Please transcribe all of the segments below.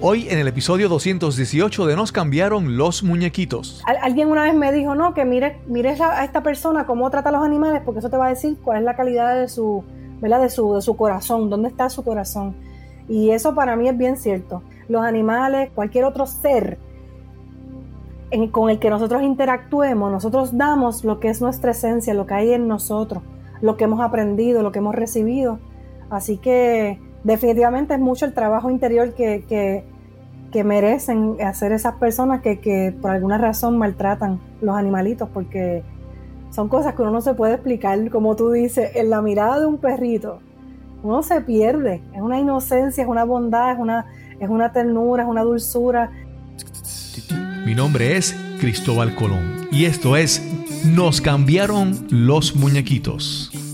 Hoy en el episodio 218 de Nos cambiaron los muñequitos. alguien una vez me dijo, no, que mire, mire a esta persona cómo trata a los animales, porque eso te va a decir cuál es la calidad de su, ¿verdad? De su, de su corazón, dónde está su corazón. Y eso para mí es bien cierto. Los animales, cualquier otro ser con el que nosotros interactuemos, nosotros damos lo que es nuestra esencia, lo que hay en nosotros, lo que hemos aprendido, lo que hemos recibido. Así que definitivamente es mucho el trabajo interior que, que, merecen hacer esas personas que, que, por alguna razón maltratan los animalitos, porque son cosas que uno no se puede explicar, como tú dices, en la mirada de un perrito. Uno se pierde, es una inocencia, es una bondad, es una, es una ternura, es una dulzura. Mi nombre es Cristóbal Colón y esto es Nos cambiaron los muñequitos.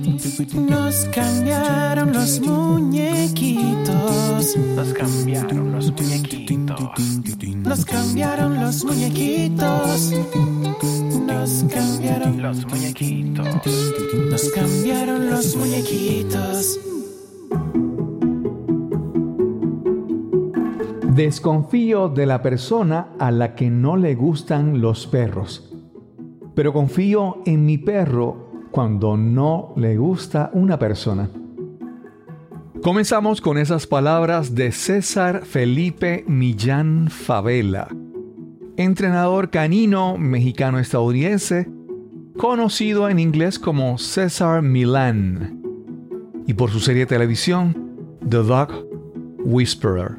Nos cambiaron los muñequitos. Nos cambiaron los muñequitos. Nos cambiaron los muñequitos. Nos cambiaron los muñequitos. Nos cambiaron los muñequitos. Desconfío de la persona a la que no le gustan los perros, pero confío en mi perro cuando no le gusta una persona. Comenzamos con esas palabras de César Felipe Millán Favela, entrenador canino mexicano-estadounidense, conocido en inglés como César Milán, y por su serie de televisión The Dog Whisperer.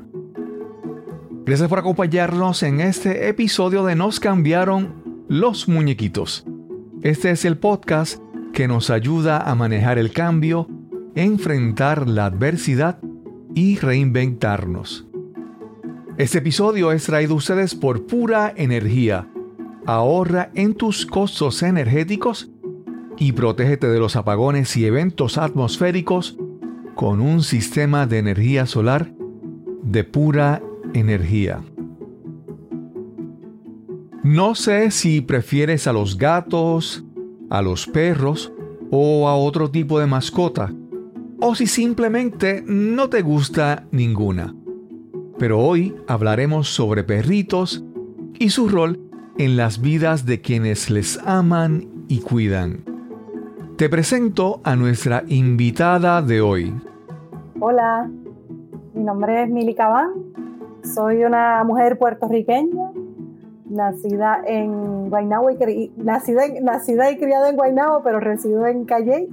Gracias por acompañarnos en este episodio de Nos cambiaron los muñequitos. Este es el podcast que nos ayuda a manejar el cambio, enfrentar la adversidad y reinventarnos. Este episodio es traído a ustedes por pura energía. Ahorra en tus costos energéticos y protégete de los apagones y eventos atmosféricos con un sistema de energía solar de pura energía. No sé si prefieres a los gatos, a los perros o a otro tipo de mascota, o si simplemente no te gusta ninguna. Pero hoy hablaremos sobre perritos y su rol en las vidas de quienes les aman y cuidan. Te presento a nuestra invitada de hoy. Hola, mi nombre es Mili Cabán, soy una mujer puertorriqueña nacida en Guaynabo y nacida, nacida y criada en Guaynabo, pero resido en Calle.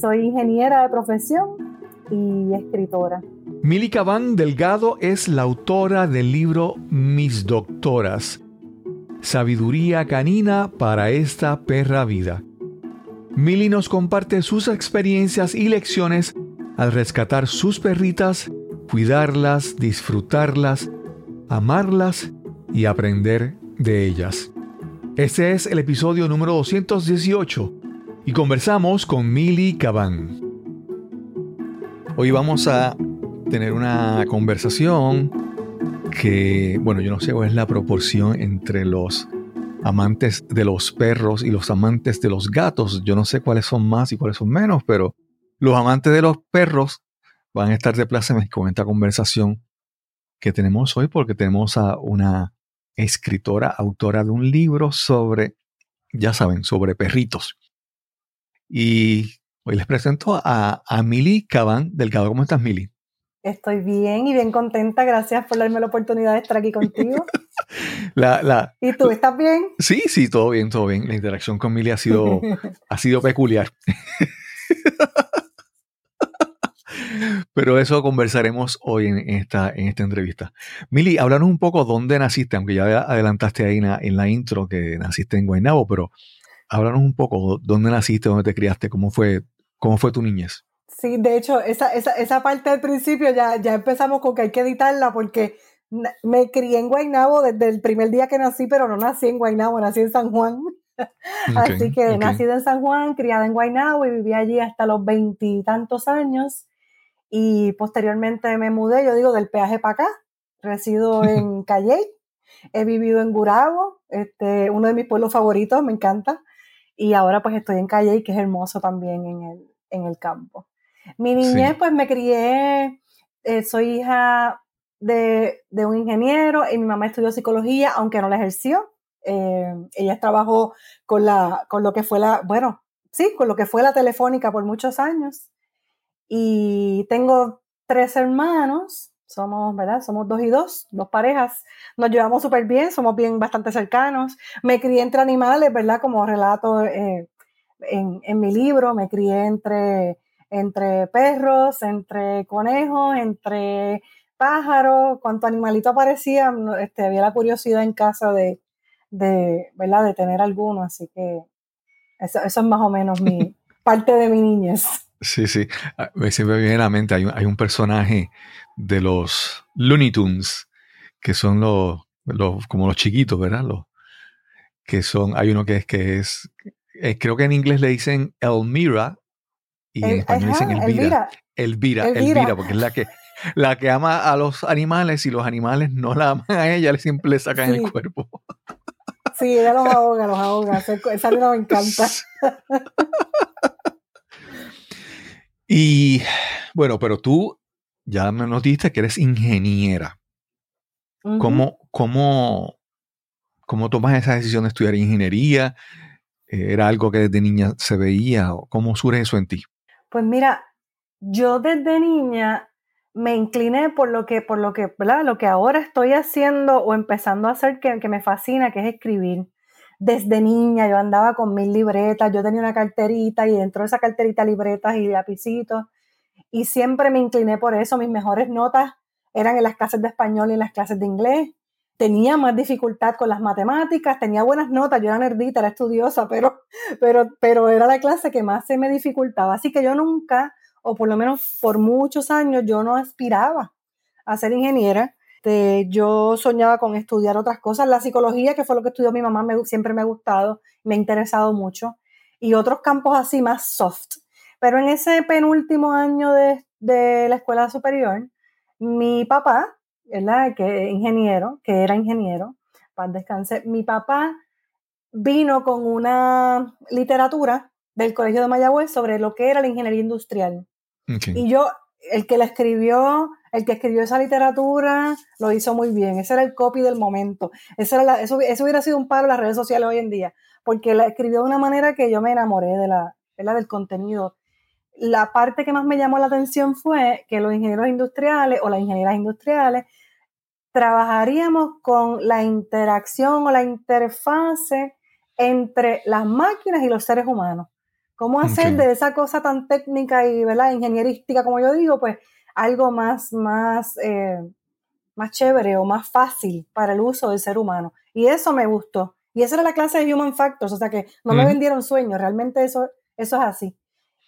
Soy ingeniera de profesión y escritora. Mili Cabán Delgado es la autora del libro Mis Doctoras, Sabiduría Canina para esta perra vida. Mili nos comparte sus experiencias y lecciones al rescatar sus perritas, cuidarlas, disfrutarlas, amarlas y aprender de ellas. Este es el episodio número 218 y conversamos con Mili Cabán. Hoy vamos a tener una conversación que, bueno, yo no sé cuál es la proporción entre los amantes de los perros y los amantes de los gatos. Yo no sé cuáles son más y cuáles son menos, pero los amantes de los perros van a estar de placer con esta conversación que tenemos hoy porque tenemos a una escritora, autora de un libro sobre, ya saben, sobre perritos. Y hoy les presento a, a Mili Cabán Delgado. ¿Cómo estás, Mili? Estoy bien y bien contenta. Gracias por darme la oportunidad de estar aquí contigo. la, la, ¿Y tú estás bien? Sí, sí, todo bien, todo bien. La interacción con Mili ha sido, ha sido peculiar. Pero eso conversaremos hoy en esta, en esta entrevista. Mili, háblanos un poco dónde naciste, aunque ya adelantaste ahí en la, intro que naciste en Guaynabo, pero háblanos un poco dónde naciste, dónde te criaste, cómo fue, cómo fue tu niñez. Sí, de hecho, esa, esa, esa parte del principio ya, ya empezamos con que hay que editarla porque me crié en Guaynabo desde el primer día que nací, pero no nací en Guaynabo, nací en San Juan. Así que nací en San Juan, criada en Guaynabo y viví allí hasta los veintitantos años y posteriormente me mudé, yo digo, del peaje para acá. Resido en Calle, he vivido en Gurabo, este, uno de mis pueblos favoritos, me encanta. Y ahora pues estoy en Calle, que es hermoso también en el, en el campo. Mi niñez, pues me crié, eh, soy hija de, de un ingeniero y mi mamá estudió psicología, aunque no la ejerció. Eh, ella trabajó con, la, con lo que fue la, bueno, sí, con lo que fue la telefónica por muchos años. Y tengo tres hermanos, somos, ¿verdad? Somos dos y dos, dos parejas. Nos llevamos súper bien, somos bien bastante cercanos. Me crié entre animales, ¿verdad? Como relato eh, en, en, mi libro, me crié entre, entre perros, entre conejos, entre pájaros. Cuanto animalito aparecía, este, había la curiosidad en casa de, de, ¿verdad? de tener alguno. Así que eso, eso es más o menos mi parte de mi niñez. Sí, sí. Ah, me siempre viene a la mente, hay un, hay un personaje de los Looney Tunes, que son los, los como los chiquitos, ¿verdad? Los, que son, hay uno que es, que es, eh, creo que en inglés le dicen Elmira y en El- español ajá, dicen Elvira. Elvira. Elvira, Elvira. Elvira, porque es la que, la que ama a los animales y los animales no la aman a ella, le siempre le sacan Sí. el cuerpo. Sí, ella los ahoga, los ahoga. Esa libro me encanta. Y bueno, pero tú ya me nos dijiste que eres ingeniera. Ujú. ¿Cómo, cómo, cómo tomas esa decisión de estudiar ingeniería? ¿Era algo que desde niña se veía? ¿O ¿Cómo surge eso en ti? Pues mira, yo desde niña me incliné por lo que, por lo que, ¿verdad? Lo que ahora estoy haciendo o empezando a hacer que, que me fascina, que es escribir. Desde niña yo andaba con mil libretas, yo tenía una carterita y dentro de esa carterita libretas y lapicitos y siempre me incliné por eso. Mis mejores notas eran en las clases de español y en las clases de inglés. Tenía más dificultad con las matemáticas, tenía buenas notas, yo era nerdita, era estudiosa, pero, pero, pero era la clase que más se me dificultaba. Así que yo nunca, o por lo menos por muchos años, yo no aspiraba a ser ingeniera. Este, yo soñaba con estudiar otras cosas. La psicología, que fue lo que estudió mi mamá, me- siempre me ha gustado, me ha interesado mucho. Y otros campos así más soft. Pero en ese penúltimo año de, de la escuela superior, mi papá, ¿verdad? Que ingeniero, que era ingeniero, paz descanse, mi papá vino con una literatura del Colegio de Mayagüez sobre lo que era la ingeniería industrial. Y yo, el que la escribió, el que escribió esa literatura, lo hizo muy bien. Ese era el copy del momento. Ese era la- eso, eso hubiera sido un paro en las redes sociales hoy en día, porque la escribió de una manera que yo me enamoré de la, ¿verdad? del contenido. La parte que más me llamó la atención fue que los ingenieros industriales o las ingenieras industriales trabajaríamos con la interacción o la interfase entre las máquinas y los seres humanos. ¿Cómo hacer de esa cosa tan técnica y ¿verdad? ingenierística, como yo digo, pues algo más, más, eh, más chévere o más fácil para el uso del ser humano? Y eso me gustó. Y esa era la clase de Human Factors, o sea que no me Ujú. vendieron sueños, realmente eso, eso es así.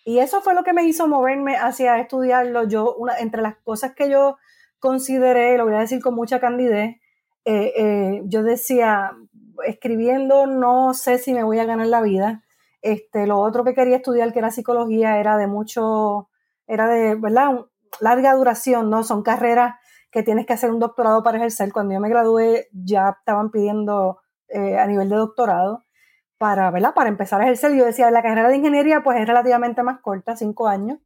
Y eso fue lo que me hizo moverme hacia estudiarlo. Yo, una, entre las cosas que yo consideré, lo voy a decir con mucha candidez, eh, eh, yo decía, escribiendo no sé si me voy a ganar la vida. Este, lo otro que quería estudiar, que era psicología, era de mucho, era de, ¿verdad? Larga duración, ¿no? Son carreras que tienes que hacer un doctorado para ejercer. Cuando yo me gradué ya estaban pidiendo eh, a nivel de doctorado para, ¿verdad? Para empezar a ejercer. Yo decía, la carrera de ingeniería pues es relativamente más corta, cinco años,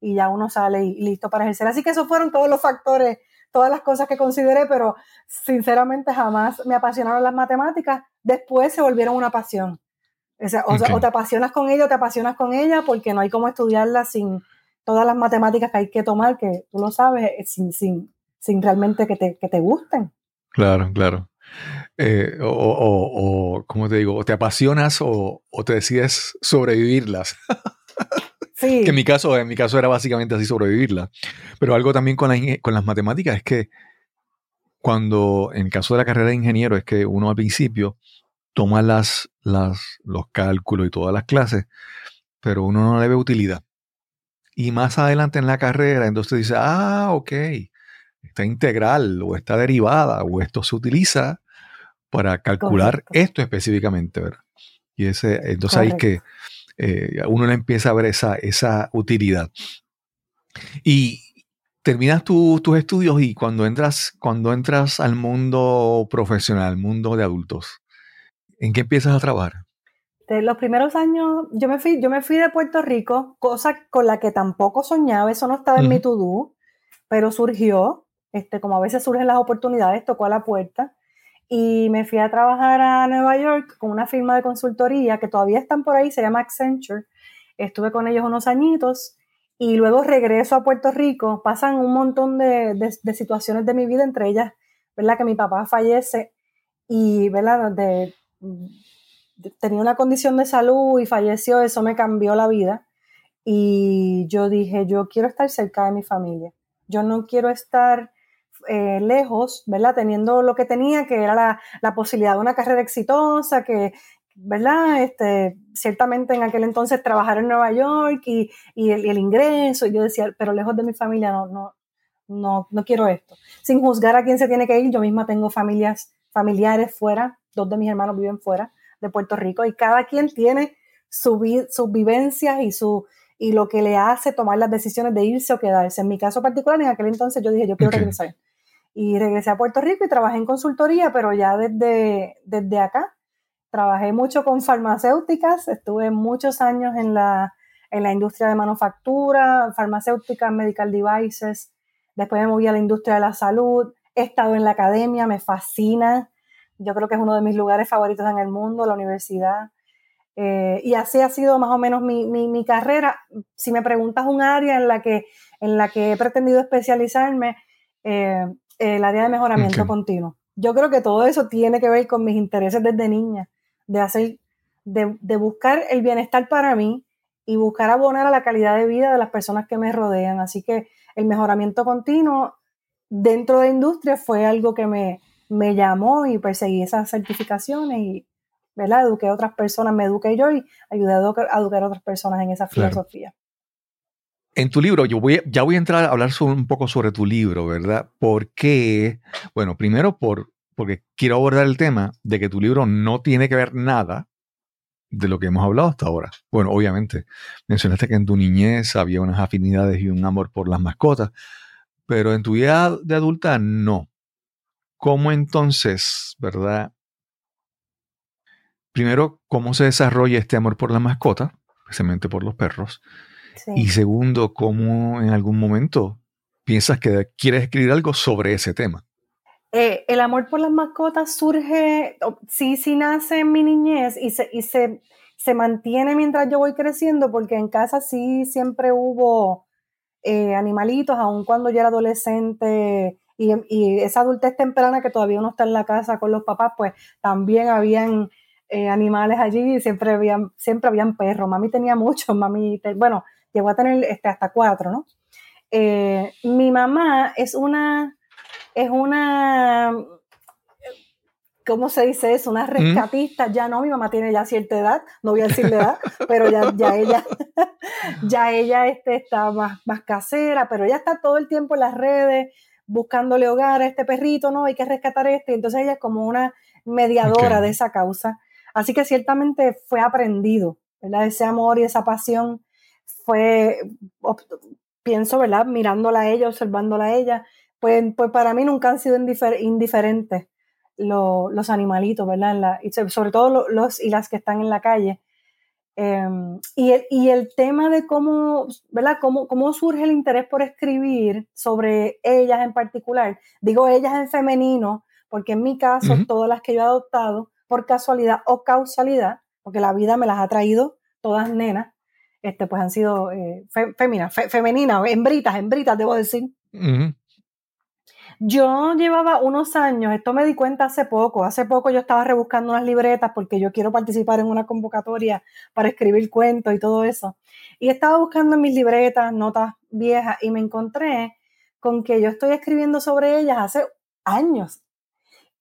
y ya uno sale y, listo para ejercer. Así que esos fueron todos los factores, todas las cosas que consideré, pero sinceramente jamás me apasionaron las matemáticas. Después se volvieron una pasión. O sea, o, te apasionas con ella o te apasionas con ella porque no hay como estudiarla sin todas las matemáticas que hay que tomar, que tú lo sabes, eh, sin, sin, sin realmente que te, que te gusten. Claro, claro. Eh, o, o, o, ¿cómo te digo? O te apasionas o, o te decides sobrevivirlas. Sí. Que en mi caso, en mi caso era básicamente así sobrevivirlas. Pero algo también con, la con las matemáticas es que cuando, en el caso de la carrera de ingeniero, es que uno al principio toma las, las, los cálculos y todas las clases, pero uno no le ve utilidad. Y más adelante en la carrera, entonces dice, ah, ok, está integral o está derivada o esto se utiliza para calcular Correcto. esto específicamente, ¿verdad? Y ese, entonces ahí es que eh, uno le empieza a ver esa, esa utilidad. Y terminas tu- tus estudios y cuando entras, cuando entras al mundo profesional, al mundo de adultos, ¿en qué empiezas a trabajar? De los primeros años, yo me fui, yo me fui de Puerto Rico, cosa con la que tampoco soñaba, eso no estaba en mi to-do, pero surgió. este, como a veces surgen las oportunidades, tocó a la puerta y me fui a trabajar a Nueva York con una firma de consultoría que todavía están por ahí, se llama Accenture. Estuve con ellos unos añitos y luego regreso a Puerto Rico. Pasan un montón de, de, situaciones de mi vida, entre ellas, ¿verdad? Que mi papá fallece y, ¿verdad? De, tenía una condición de salud y falleció, eso me cambió la vida. Y yo dije, yo quiero estar cerca de mi familia. Yo no quiero estar eh, lejos, ¿verdad? Teniendo lo que tenía, que era la, la, posibilidad de una carrera exitosa, que, ¿verdad? Este, ciertamente en aquel entonces trabajar en Nueva York y, y, el, el, ingreso, y yo decía, pero lejos de mi familia no, no, no, no quiero esto. Sin juzgar a quién se tiene que ir, yo misma tengo familias, familiares fuera, dos de mis hermanos viven fuera de Puerto Rico y cada quien tiene su, sus vivencias y su, y lo que le hace tomar las decisiones de irse o quedarse. En mi caso particular, en aquel entonces yo dije, yo quiero regresar. Y regresé a Puerto Rico y trabajé en consultoría, pero ya desde, desde acá. Trabajé mucho con farmacéuticas, estuve muchos años en la, en la industria de manufactura, farmacéuticas, medical devices. Después me moví a la industria de la salud. He estado en la academia, me fascina. Yo creo que es uno de mis lugares favoritos en el mundo, la universidad. Eh, y así ha sido más o menos mi, mi, carrera. Si me preguntas un área en la que, en la que he pretendido especializarme, eh, el área de mejoramiento continuo. Yo creo que todo eso tiene que ver con mis intereses desde niña, de hacer, de, de, buscar el bienestar para mí y buscar abonar a la calidad de vida de las personas que me rodean. Así que el mejoramiento continuo dentro de industria fue algo que me, me llamó y perseguí esas certificaciones y, ¿verdad? Eduqué a otras personas, me eduqué yo y ayudé a educar, a, otras personas en esa filosofía. En tu libro, yo voy, ya voy a entrar a hablar un poco sobre tu libro, ¿verdad? Porque, bueno, primero por, porque quiero abordar el tema de que tu libro no tiene que ver nada de lo que hemos hablado hasta ahora. Bueno, obviamente, mencionaste que en tu niñez había unas afinidades y un amor por las mascotas, pero en tu vida de adulta no. ¿Cómo entonces, verdad, primero, cómo se desarrolla este amor por la mascota, especialmente por los perros. Y segundo, cómo en algún momento piensas que quieres escribir algo sobre ese tema. Eh, el amor por las mascotas surge, sí, sí nace en mi niñez y se, y se, se mantiene mientras yo voy creciendo, porque en casa sí siempre hubo eh, animalitos, aun cuando yo era adolescente y, y, esa adultez temprana que todavía uno está en la casa con los papás, pues también habían eh, animales allí y siempre habían, siempre habían perros. Mami tenía muchos, mami, bueno, llegó a tener este, hasta cuatro, ¿no? Eh, mi mamá es una, es una, ¿cómo se dice eso? Una rescatista. Ya no, mi mamá tiene ya cierta edad, no voy a decirle edad, pero ya, ya ella, ya ella este, está más, más casera, pero ella está todo el tiempo en las redes buscándole hogar a este perrito, ¿no? Hay que rescatar este. Entonces ella es como una mediadora de esa causa. Así que ciertamente fue aprendido, ¿verdad? Ese amor y esa pasión fue, pienso, ¿verdad? Mirándola a ella, observándola a ella, pues, pues para mí nunca han sido indiferentes los animalitos, ¿verdad? y sobre todo los y las que están en la calle. Em, y, el, y, el, tema de cómo, ¿verdad? Cómo, cómo, surge el interés por escribir sobre ellas en particular. Digo ellas en femenino, porque en mi caso, todas las que yo he adoptado por casualidad o causalidad, porque la vida me las ha traído todas nenas, este, pues han sido eh, femeninas, hembritas, hembritas, debo decir. Yo llevaba unos años, esto me di cuenta hace poco, hace poco yo estaba rebuscando unas libretas porque yo quiero participar en una convocatoria para escribir cuentos y todo eso. Y estaba buscando en mis libretas, notas viejas, y me encontré con que yo estoy escribiendo sobre ellas hace años,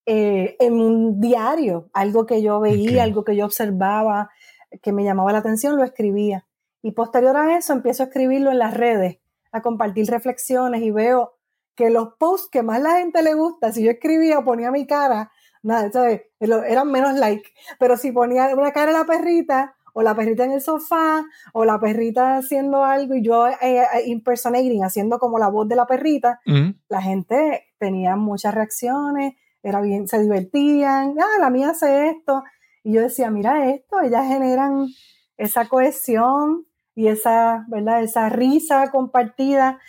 eh, en un diario, algo que yo veía, algo que yo observaba, que me llamaba la atención, lo escribía. Y posterior a eso empiezo a escribirlo en las redes, a compartir reflexiones y veo que los posts que más la gente le gusta, si yo escribía o ponía mi cara, nada, ¿sabes? eran menos like, pero si ponía una cara de la perrita, o la perrita en el sofá, o la perrita haciendo algo y yo eh, eh, impersonating, haciendo como la voz de la perrita, la gente tenía muchas reacciones, era bien, se divertían, ah, la mía hace esto. Y yo decía, mira esto, ellas generan esa cohesión y esa, ¿verdad? Esa risa compartida.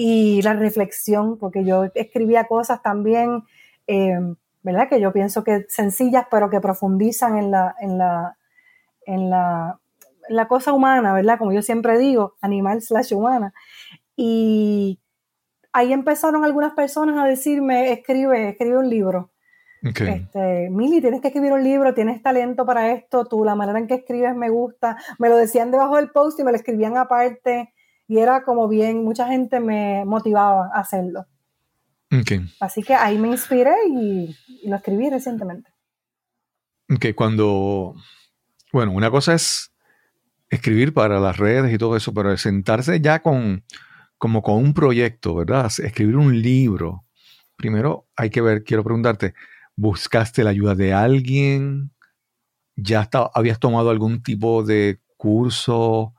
Y la reflexión, porque yo escribía cosas también, eh, ¿verdad? Que yo pienso que sencillas, pero que profundizan en la, en la, en la, en la cosa humana, ¿verdad? Como yo siempre digo, animal slash humana. Y ahí empezaron algunas personas a decirme, escribe, escribe un libro. Okay. Este, Mili, tienes que escribir un libro, tienes talento para esto, tú, la manera en que escribes me gusta. Me lo decían debajo del post y me lo escribían aparte. Y era como bien, mucha gente me motivaba a hacerlo. Okay. Así que ahí me inspiré y, y lo escribí recientemente. Ok, cuando, bueno, una cosa es escribir para las redes y todo eso, pero sentarse ya con, como con un proyecto, ¿verdad? Escribir un libro. Primero hay que ver, quiero preguntarte, ¿buscaste la ayuda de alguien? ¿Ya está, habías tomado algún tipo de curso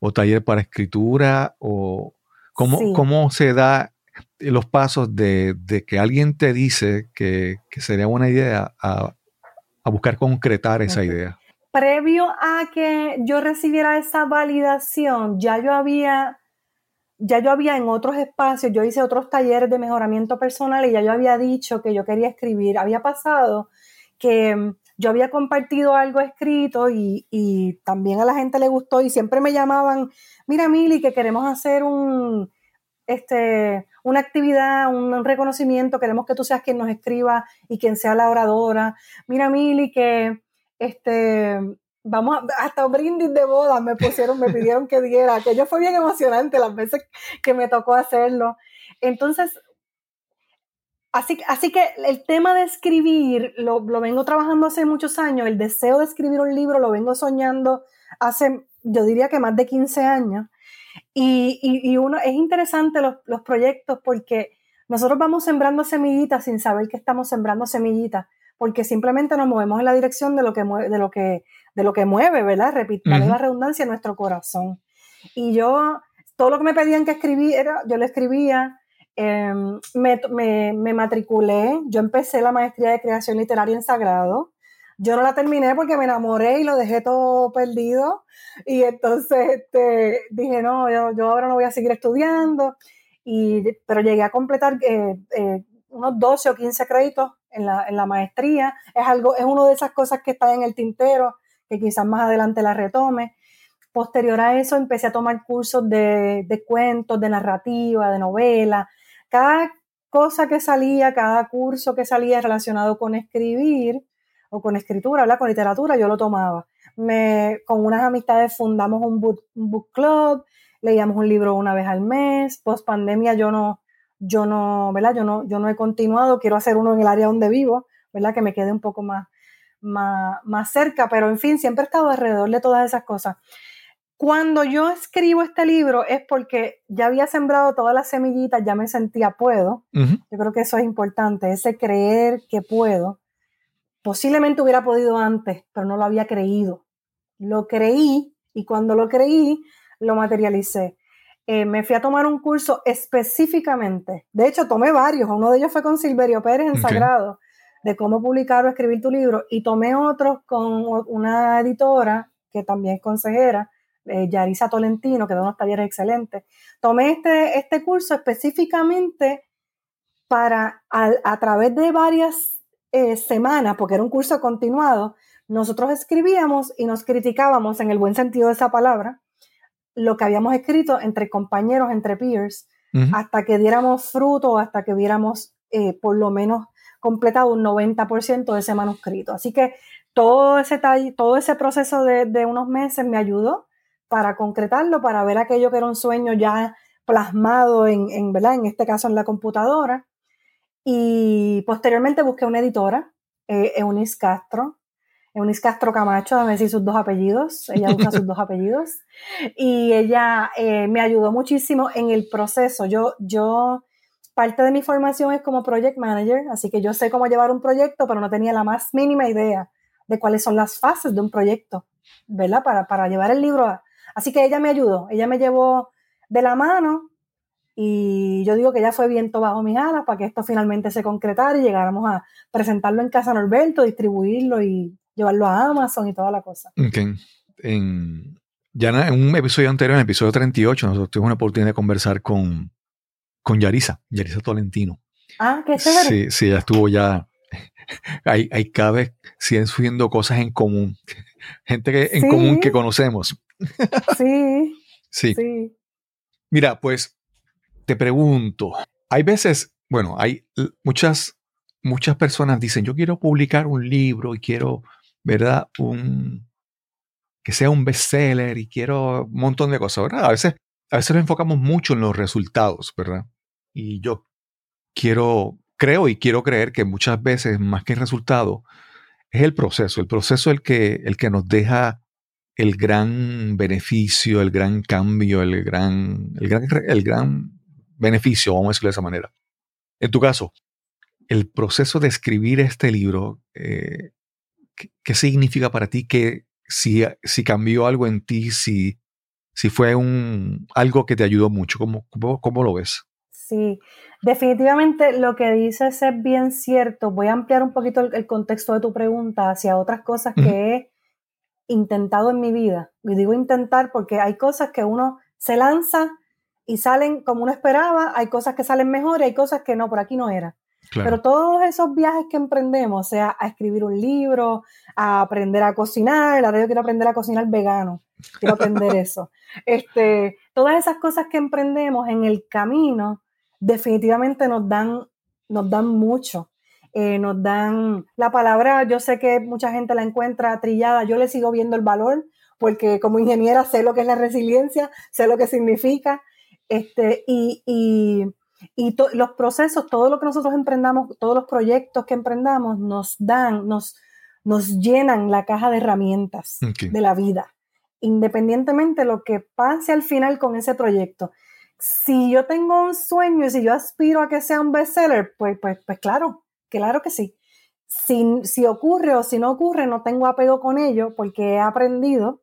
o taller para escritura? ¿O cómo, Sí. cómo se da los pasos de, de que alguien te dice que, que sería buena idea a, a buscar concretar esa idea? Previo a que yo recibiera esa validación, ya yo había, ya yo había en otros espacios, yo hice otros talleres de mejoramiento personal y ya yo había dicho que yo quería escribir. Había pasado que yo había compartido algo escrito y, también a la gente le gustó y siempre me llamaban, mira Mili, que queremos hacer un, este, una actividad, un reconocimiento, queremos que tú seas quien nos escriba y quien sea la oradora. Mira Mili, que este, vamos a, hasta un brindis de boda me pusieron, me pidieron que diera, aquello fue bien emocionante las veces que me tocó hacerlo. Entonces, así, así que el tema de escribir lo, lo vengo trabajando hace muchos años, el deseo de escribir un libro lo vengo soñando hace, yo diría que más de 15 años. Y, y, y uno, es interesante los, los proyectos porque nosotros vamos sembrando semillitas sin saber que estamos sembrando semillitas porque simplemente nos movemos en la dirección de lo que mueve, de lo que, de lo que mueve, ¿verdad? Repito, la redundancia, nuestro corazón. Y yo, todo lo que me pedían que escribiera, yo lo escribía, me, me, me matriculé, yo empecé la maestría de creación literaria en Sagrado, yo no la terminé porque me enamoré y lo dejé todo perdido. Y entonces este, dije, no, yo, yo ahora no voy a seguir estudiando. Y, pero llegué a completar eh, eh, unos 12 o 15 créditos en la, en la maestría. Es, algo, es una de esas cosas que está en el tintero, que quizás más adelante la retome. Posterior a eso empecé a tomar cursos de, de cuentos, de narrativa, de novela. Cada cosa que salía, cada curso que salía relacionado con escribir o con escritura, ¿verdad? con literatura, yo lo tomaba. Me, con unas amistades fundamos un book, un book club, leíamos un libro una vez al mes. Post pandemia yo no, yo no, ¿verdad? Yo no, yo no he continuado, quiero hacer uno en el área donde vivo, ¿verdad? Que me quede un poco más, más, más cerca, pero en fin, siempre he estado alrededor de todas esas cosas. Cuando yo escribo este libro es porque ya había sembrado todas las semillitas, ya me sentía puedo. Yo creo que eso es importante, ese creer que puedo. Posiblemente hubiera podido antes, pero no lo había creído. Lo creí y cuando lo creí, lo materialicé. Eh, me fui a tomar un curso específicamente. De hecho, tomé varios. Uno de ellos fue con Silverio Pérez en. Sagrado, de cómo publicar o escribir tu libro. Y tomé otros con una editora que también es consejera, eh, Yarisa Tolentino, que da unos talleres excelentes. Tomé este, este curso específicamente para, a, a través de varias eh, semanas, porque era un curso continuado, nosotros escribíamos y nos criticábamos en el buen sentido de esa palabra lo que habíamos escrito entre compañeros, entre peers, hasta que diéramos fruto, hasta que viéramos eh, por lo menos completado un 90% de ese manuscrito. Así que todo ese, todo ese proceso de, de unos meses me ayudó para concretarlo, para ver aquello que era un sueño ya plasmado en, en, ¿verdad? en este caso en la computadora. Y posteriormente busqué una editora, eh, Eunice Castro, Eunice Castro Camacho, déjame decir sus dos apellidos, ella usa sus dos apellidos, y ella eh, me ayudó muchísimo en el proceso. Yo, yo, parte de mi formación es como project manager, así que yo sé cómo llevar un proyecto, pero no tenía la más mínima idea de cuáles son las fases de un proyecto, ¿verdad? Para, para llevar el libro a... Así que ella me ayudó, ella me llevó de la mano y yo digo que ella fue viento bajo mis alas para que esto finalmente se concretara y llegáramos a presentarlo en Casa Norberto, distribuirlo y llevarlo a Amazon y toda la cosa. Ok. En, ya en un episodio anterior, en el episodio 38, nosotros tuvimos una oportunidad de conversar con con Yarisa, Yarisa Tolentino. Ah, qué chévere. Sí, sí, ella estuvo ya. Hay, hay cada vez siguen subiendo cosas en común. Gente que, en Sí. común que conocemos. Sí, Sí. sí. Mira, pues te pregunto, hay veces, bueno, hay muchas, muchas personas dicen, yo quiero publicar un libro y quiero, ¿verdad? Un, que sea un bestseller y quiero un montón de cosas, ¿verdad? A veces, a veces nos enfocamos mucho en los resultados, ¿verdad? Y yo quiero, creo y quiero creer que muchas veces, más que el resultado, es el proceso. El proceso el que, el que nos deja el gran beneficio, el gran cambio, el gran, el gran, el gran beneficio, vamos a decirlo de esa manera. En tu caso, el proceso de escribir este libro, eh, ¿qué, qué significa para ti? Que si, si cambió algo en ti, si, si fue un, algo que te ayudó mucho, ¿cómo, cómo, cómo lo ves? Sí, definitivamente lo que dices es bien cierto. Voy a ampliar un poquito el, el contexto de tu pregunta hacia otras cosas que he intentado en mi vida. Y digo intentar porque hay cosas que uno se lanza y salen como uno esperaba, hay cosas que salen mejor y hay cosas que no, por aquí no era. Claro. Pero todos esos viajes que emprendemos, o sea, a escribir un libro, a aprender a cocinar, ahora yo quiero aprender a cocinar vegano, quiero aprender eso. Este, todas esas cosas que emprendemos en el camino definitivamente nos dan, nos dan mucho. Eh, nos dan la palabra, yo sé que mucha gente la encuentra trillada, yo le sigo viendo el valor porque como ingeniera sé lo que es la resiliencia, sé lo que significa, este, y, y, y to- los procesos, todo lo que nosotros emprendamos, todos los proyectos que emprendamos nos dan, nos, nos llenan la caja de herramientas de la vida, independientemente de lo que pase al final con ese proyecto. Si yo tengo un sueño y si yo aspiro a que sea un bestseller, pues, pues, pues claro, claro que sí. Si, si ocurre o si no ocurre, no tengo apego con ello porque he aprendido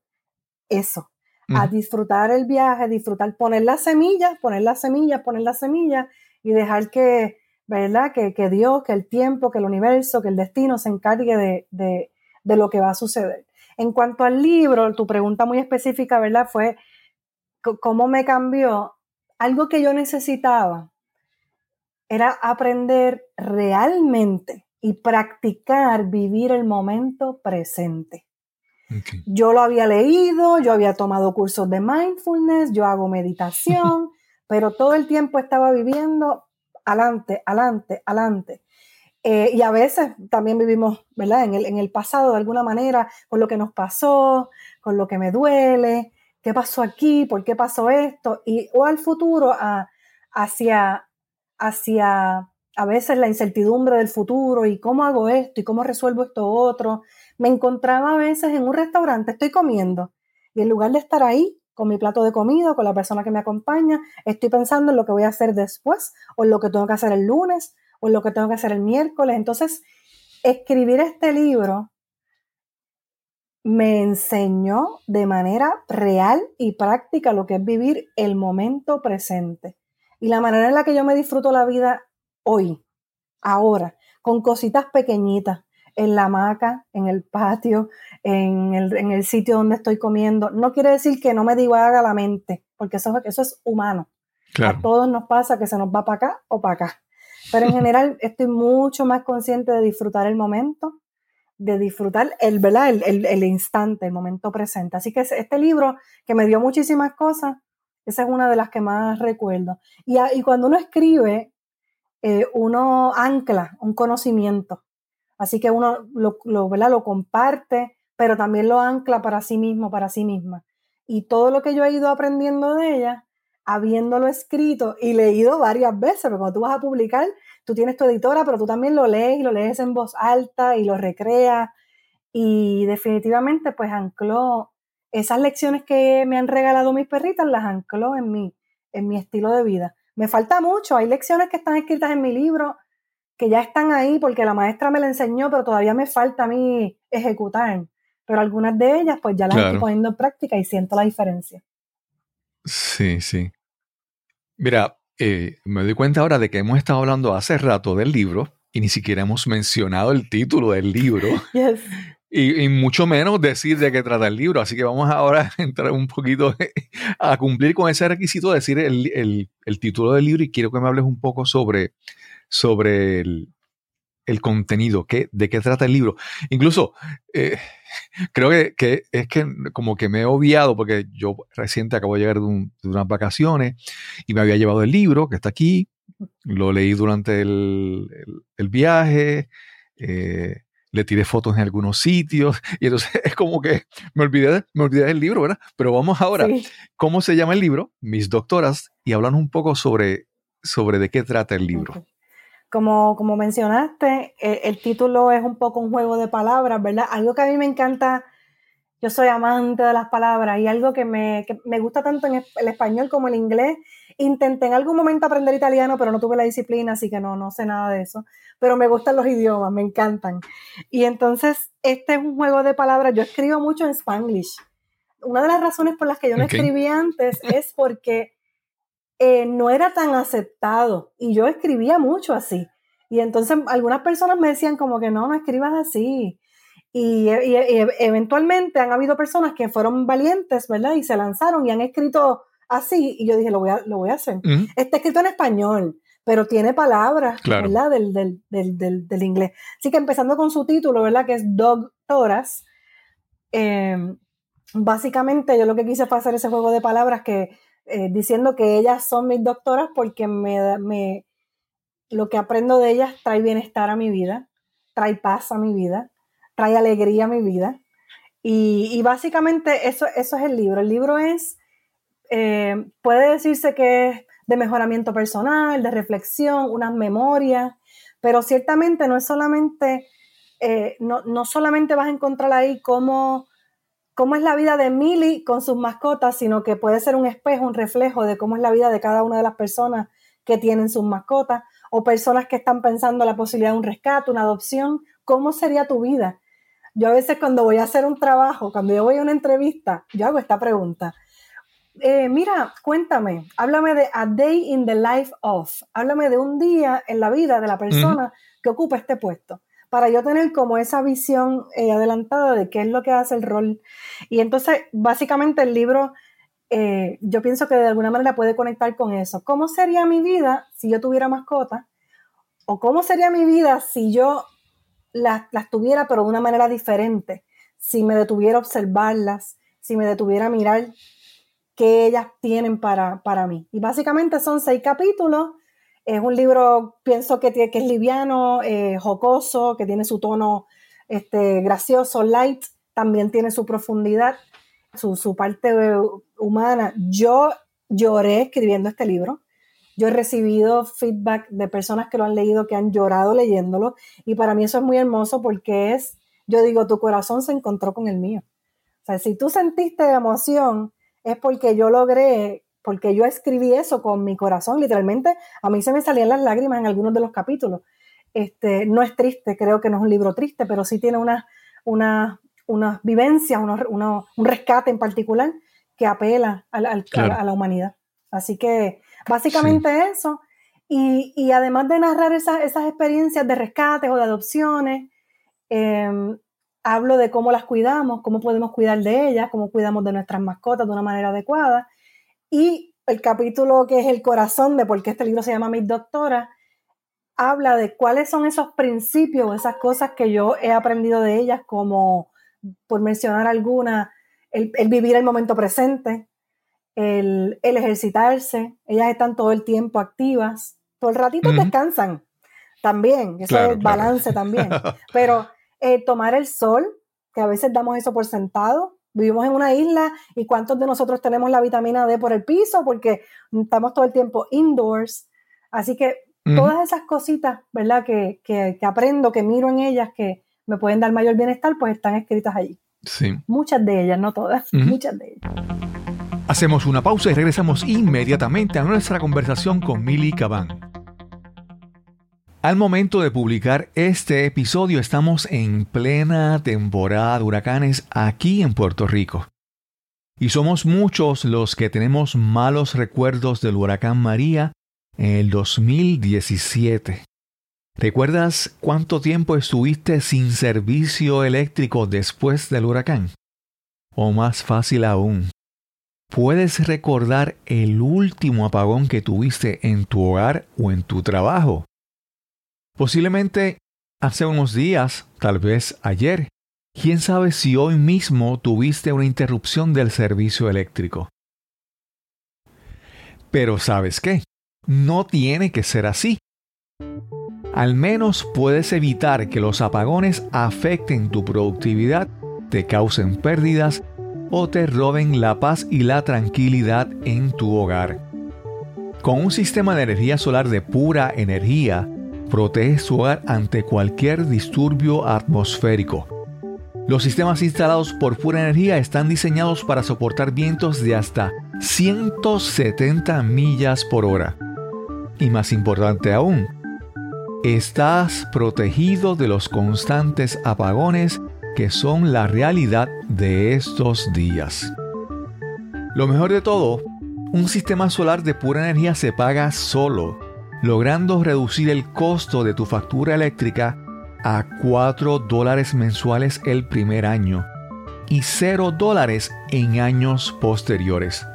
eso, a disfrutar el viaje, disfrutar, poner las semillas, poner las semillas, poner las semillas y dejar que, ¿verdad? Que, que Dios, que el tiempo, que el universo, que el destino se encargue de, de- de lo que va a suceder. En cuanto al libro, tu pregunta muy específica, ¿verdad? Fue cómo me cambió. Algo que yo necesitaba era aprender realmente y practicar vivir el momento presente. Yo lo había leído, yo había tomado cursos de mindfulness, yo hago meditación, pero todo el tiempo estaba viviendo adelante, adelante, adelante. Eh, y a veces también vivimos, ¿verdad? En el, en el pasado de alguna manera, con lo que nos pasó, con lo que me duele, qué pasó aquí, por qué pasó esto, y o al futuro, a- hacia, hacia a veces la incertidumbre del futuro y cómo hago esto y cómo resuelvo esto otro. Me encontraba a veces en un restaurante, estoy comiendo, y en lugar de estar ahí con mi plato de comida, con la persona que me acompaña, estoy pensando en lo que voy a hacer después, o en lo que tengo que hacer el lunes, o en lo que tengo que hacer el miércoles. Entonces, escribir este libro me enseñó de manera real y práctica lo que es vivir el momento presente. Y la manera en la que yo me disfruto la vida hoy, ahora, con cositas pequeñitas, en la hamaca, en el patio, en el, en el sitio donde estoy comiendo. No quiere decir que no me divaga la mente, porque eso, eso es humano. Claro. A todos nos pasa que se nos va para acá o para acá. Pero en general estoy mucho más consciente de disfrutar el momento, de disfrutar el, ¿verdad? El, el- el instante, el momento presente. Así que este libro que me dio muchísimas cosas, esa es una de las que más recuerdo. Y, cuando uno escribe, eh, uno ancla un conocimiento. Así que uno lo, lo, lo comparte, pero también lo ancla para sí mismo, para sí misma. Y todo lo que yo he ido aprendiendo de ella, habiéndolo escrito y leído varias veces, porque cuando tú vas a publicar, tú tienes tu editora, pero tú también lo lees y lo lees en voz alta y lo recreas. Y definitivamente, pues ancló esas lecciones que me han regalado mis perritas, las ancló en mi, en mi estilo de vida. Me falta mucho, hay lecciones que están escritas en mi libro que ya están ahí porque la maestra me la enseñó, pero todavía me falta a mí ejecutar. Pero algunas de ellas, pues ya las Claro. estoy poniendo en práctica y siento la diferencia. Sí, sí. Mira, eh, me doy cuenta ahora de que hemos estado hablando hace rato del libro y ni siquiera hemos mencionado el título del libro. Yes. Y, y mucho menos decir de qué trata el libro. Así que vamos ahora a entrar un poquito a cumplir con ese requisito de decir el, el- título del libro y quiero que me hables un poco sobre, sobre el, el contenido, qué, de qué trata el libro. Incluso eh, creo que, que es que como que me he obviado porque yo reciente acabo de llegar de, un- de unas vacaciones y me había llevado el libro que está aquí, lo leí durante el, el- el viaje, eh, le tiré fotos en algunos sitios y entonces es como que me olvidé, de- me olvidé del libro, ¿verdad? Pero vamos ahora, Sí. ¿cómo se llama el libro? Mis doctoras y hablan un poco sobre, sobre de qué trata el libro. Como, como mencionaste, eh, el título es un poco un juego de palabras, ¿verdad? Algo que a mí me encanta, yo soy amante de las palabras y algo que me, que me gusta tanto en el español como el inglés. Intenté en algún momento aprender italiano, pero no tuve la disciplina, así que no, no sé nada de eso. Pero me gustan los idiomas, me encantan. Y entonces, este es un juego de palabras. Yo escribo mucho en Spanglish. Una de las razones por las que yo no escribí antes es porque eh, no era tan aceptado y yo escribía mucho así. Y entonces algunas personas me decían como que no, no escribas así. Y, y- y eventualmente han habido personas que fueron valientes, ¿verdad? Y se lanzaron y han escrito así. Y yo dije, lo voy a, lo voy a hacer. Está escrito en español, pero tiene palabras, Claro. ¿verdad? Del, del, del, del, inglés. Así que empezando con su título, ¿verdad? Que es Doctoras. eh, básicamente yo lo que quise fue hacer ese juego de palabras que eh, diciendo que ellas son mis doctoras porque me, me lo que aprendo de ellas trae bienestar a mi vida, trae paz a mi vida, trae alegría a mi vida. Y, y básicamente eso, eso es el libro. El libro es, eh, puede decirse que es de mejoramiento personal, de reflexión, unas memorias, pero ciertamente no es solamente, eh, no, no solamente vas a encontrar ahí cómo, cómo es la vida de Millie con sus mascotas, sino que puede ser un espejo, un reflejo de cómo es la vida de cada una de las personas que tienen sus mascotas o personas que están pensando la posibilidad de un rescate, una adopción. ¿Cómo sería tu vida? Yo a veces cuando voy a hacer un trabajo, cuando yo voy a una entrevista, yo hago esta pregunta. Eh, mira, cuéntame, háblame de a day in the life of, háblame de un día en la vida de la persona que ocupa este puesto, para yo tener como esa visión eh, adelantada de qué es lo que hace el rol. Y entonces, básicamente el libro, eh, yo pienso que de alguna manera puede conectar con eso. ¿Cómo sería mi vida si yo tuviera mascota? ¿O cómo sería mi vida si yo las, las tuviera, pero de una manera diferente? Si me detuviera a observarlas, si me detuviera a mirar qué ellas tienen para, para mí. Y básicamente son seis capítulos. Es un libro, pienso que, que es liviano, eh, jocoso, que tiene su tono este, gracioso, light, también tiene su profundidad, su, su parte eh, humana. Yo lloré escribiendo este libro. Yo he recibido feedback de personas que lo han leído, que han llorado leyéndolo, y para mí eso es muy hermoso porque es, yo digo, tu corazón se encontró con el mío. O sea, si tú sentiste emoción, es porque yo logré, porque yo escribí eso con mi corazón, literalmente, a mí se me salían las lágrimas en algunos de los capítulos. Este, no es triste, creo que no es un libro triste, pero sí tiene unas una, una vivencias, un rescate en particular que apela al- al- Claro. a, la, a la humanidad. Así que básicamente eso. Y, y además de narrar esas, esas experiencias de rescates o de adopciones, eh, hablo de cómo las cuidamos, cómo podemos cuidar de ellas, cómo cuidamos de nuestras mascotas de una manera adecuada. Y el capítulo que es el corazón de por qué este libro se llama Mis Doctoras, habla de cuáles son esos principios, esas cosas que yo he aprendido de ellas, como, por mencionar alguna, el, el vivir el momento presente, el, el ejercitarse, ellas están todo el tiempo activas, todo el ratito descansan también, eso Claro, es el claro. balance también. Pero eh, tomar el sol, que a veces damos eso por sentado. Vivimos en una isla y cuántos de nosotros tenemos la vitamina D por el piso porque estamos todo el tiempo indoors. Así que todas esas cositas, ¿verdad? Que, que, que aprendo, que miro en ellas, que me pueden dar mayor bienestar, pues están escritas allí. Sí. Muchas de ellas, no todas, muchas de ellas. Hacemos una pausa y regresamos inmediatamente a nuestra conversación con Milly Cabán. Al momento de publicar este episodio estamos en plena temporada de huracanes aquí en Puerto Rico. Y somos muchos los que tenemos malos recuerdos del huracán María en el 2017. ¿Recuerdas cuánto tiempo estuviste sin servicio eléctrico después del huracán? O más fácil aún, ¿puedes recordar el último apagón que tuviste en tu hogar o en tu trabajo? Posiblemente hace unos días, tal vez ayer. ¿Quién sabe si hoy mismo tuviste una interrupción del servicio eléctrico? Pero ¿sabes qué? No tiene que ser así. Al menos puedes evitar que los apagones afecten tu productividad, te causen pérdidas o te roben la paz y la tranquilidad en tu hogar. Con un sistema de energía solar de pura energía, protege su hogar ante cualquier disturbio atmosférico. Los sistemas instalados por pura energía están diseñados para soportar vientos de hasta 170 millas por hora. Y más importante aún, estás protegido de los constantes apagones que son la realidad de estos días. Lo mejor de todo, un sistema solar de pura energía se paga solo logrando reducir el costo de tu factura eléctrica a 4 dólares mensuales el primer año y 0 dólares en años posteriores.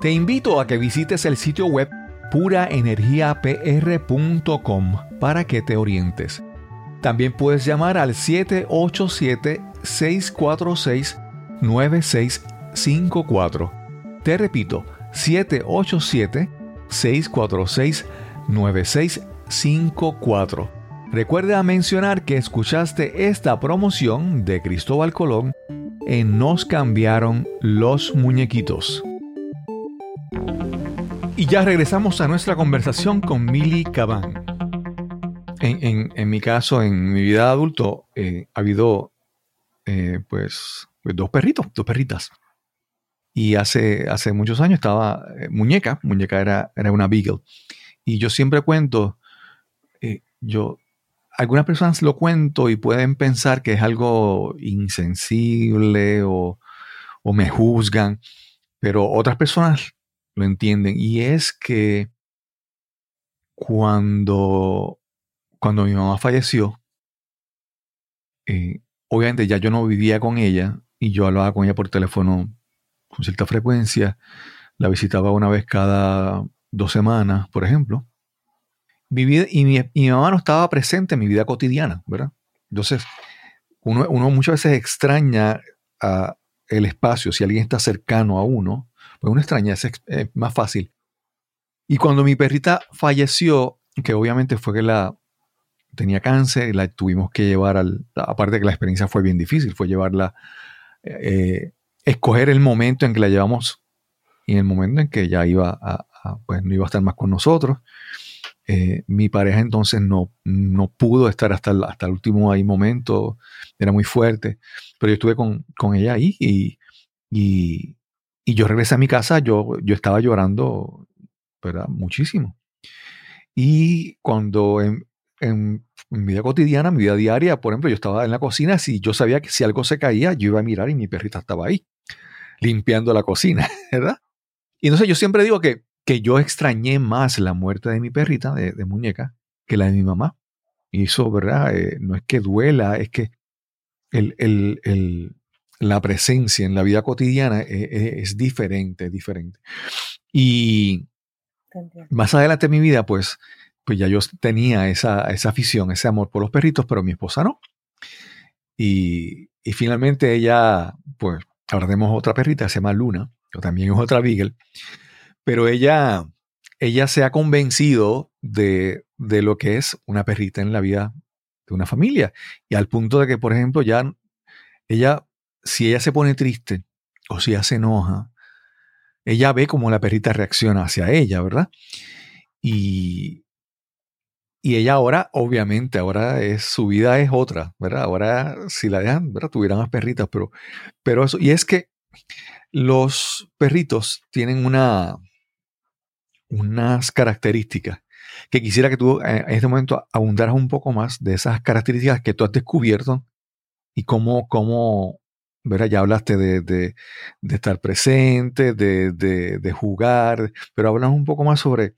Te invito a que visites el sitio web puraenergiapr.com para que te orientes. También puedes llamar al 787-646-9654. Te repito, 787 646-9654. Recuerda mencionar que escuchaste esta promoción de Cristóbal Colón en Nos cambiaron los muñequitos. Y ya regresamos a nuestra conversación con Milly Cabán. En, mi caso, en mi vida adulto, eh, ha habido pues, pues dos perritos, dos perritas. Y hace, hace muchos años estaba eh, Muñeca, Muñeca era, era una Beagle. Y yo siempre cuento, eh, yo, algunas personas lo cuento y pueden pensar que es algo insensible o, o me juzgan, pero otras personas lo entienden. Y es que cuando, cuando mi mamá falleció, eh, obviamente ya yo no vivía con ella y yo hablaba con ella por teléfono con cierta frecuencia, la visitaba una vez cada dos semanas, por ejemplo. Mi y mi, mamá no estaba presente en mi vida cotidiana, ¿verdad? Entonces, uno, muchas veces extraña a el espacio, si alguien está cercano a uno, pues uno extraña, es, más fácil. Y cuando mi perrita falleció, que obviamente fue que la tenía cáncer y la tuvimos que llevar al, aparte que la experiencia fue bien difícil, fue llevarla eh, escoger el momento en que la llevamos y el momento en que ya iba a, pues no iba a estar más con nosotros. Eh, mi pareja entonces no, no pudo estar hasta el, hasta el último ahí momento, era muy fuerte, pero yo estuve con, ella ahí y, y, yo regresé a mi casa, yo, yo estaba llorando ¿verdad? muchísimo. Y cuando en, en, mi vida cotidiana, mi vida diaria, por ejemplo, yo estaba en la cocina, si yo sabía que si algo se caía, yo iba a mirar y mi perrita estaba ahí limpiando la cocina, ¿verdad? Y entonces yo siempre digo que, que yo extrañé más la muerte de mi perrita, de, muñeca, que la de mi mamá. Y eso, ¿verdad? Eh, no es que duela, es que el, la presencia en la vida cotidiana es, e, es, es diferente, diferente. Y más adelante en mi vida, pues, pues ya yo tenía esa, esa afición, ese amor por los perritos, pero mi esposa no. Y, y finalmente ella, pues, Ahora otra perrita, se llama Luna, que también es otra Beagle, pero ella, ella se ha convencido de, de lo que es una perrita en la vida de una familia. Y al punto de que, por ejemplo, ya ella, si ella se pone triste o si ella se enoja, ella ve cómo la perrita reacciona hacia ella, ¿verdad? Y, y ella ahora, obviamente, ahora es, su vida es otra, ¿verdad? Ahora, si la dejan, ¿verdad? Tuvieran más perritas, pero, pero eso, y es que los perritos tienen una, unas características que quisiera que tú eh, en este momento abundaras un poco más de esas características que tú has descubierto y cómo, cómo ¿verdad? Ya hablaste de, de, estar presente, de, de, jugar, pero hablamos un poco más sobre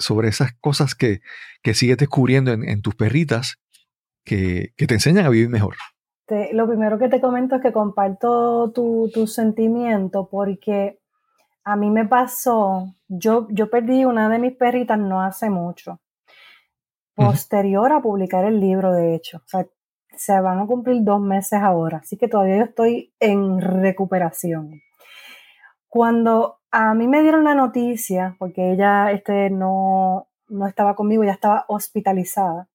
sobre esas cosas que, que sigues descubriendo en, tus perritas que, te enseñan a vivir mejor. lo primero que te comento es que comparto tu, tu sentimiento porque a mí me pasó, yo, yo perdí una de mis perritas no hace mucho, posterior a publicar el libro, de hecho. O sea, se van a cumplir dos meses ahora, así que todavía yo estoy en recuperación. Cuando a mí me dieron la noticia, porque ella este, no, no estaba conmigo, ya estaba hospitalizada.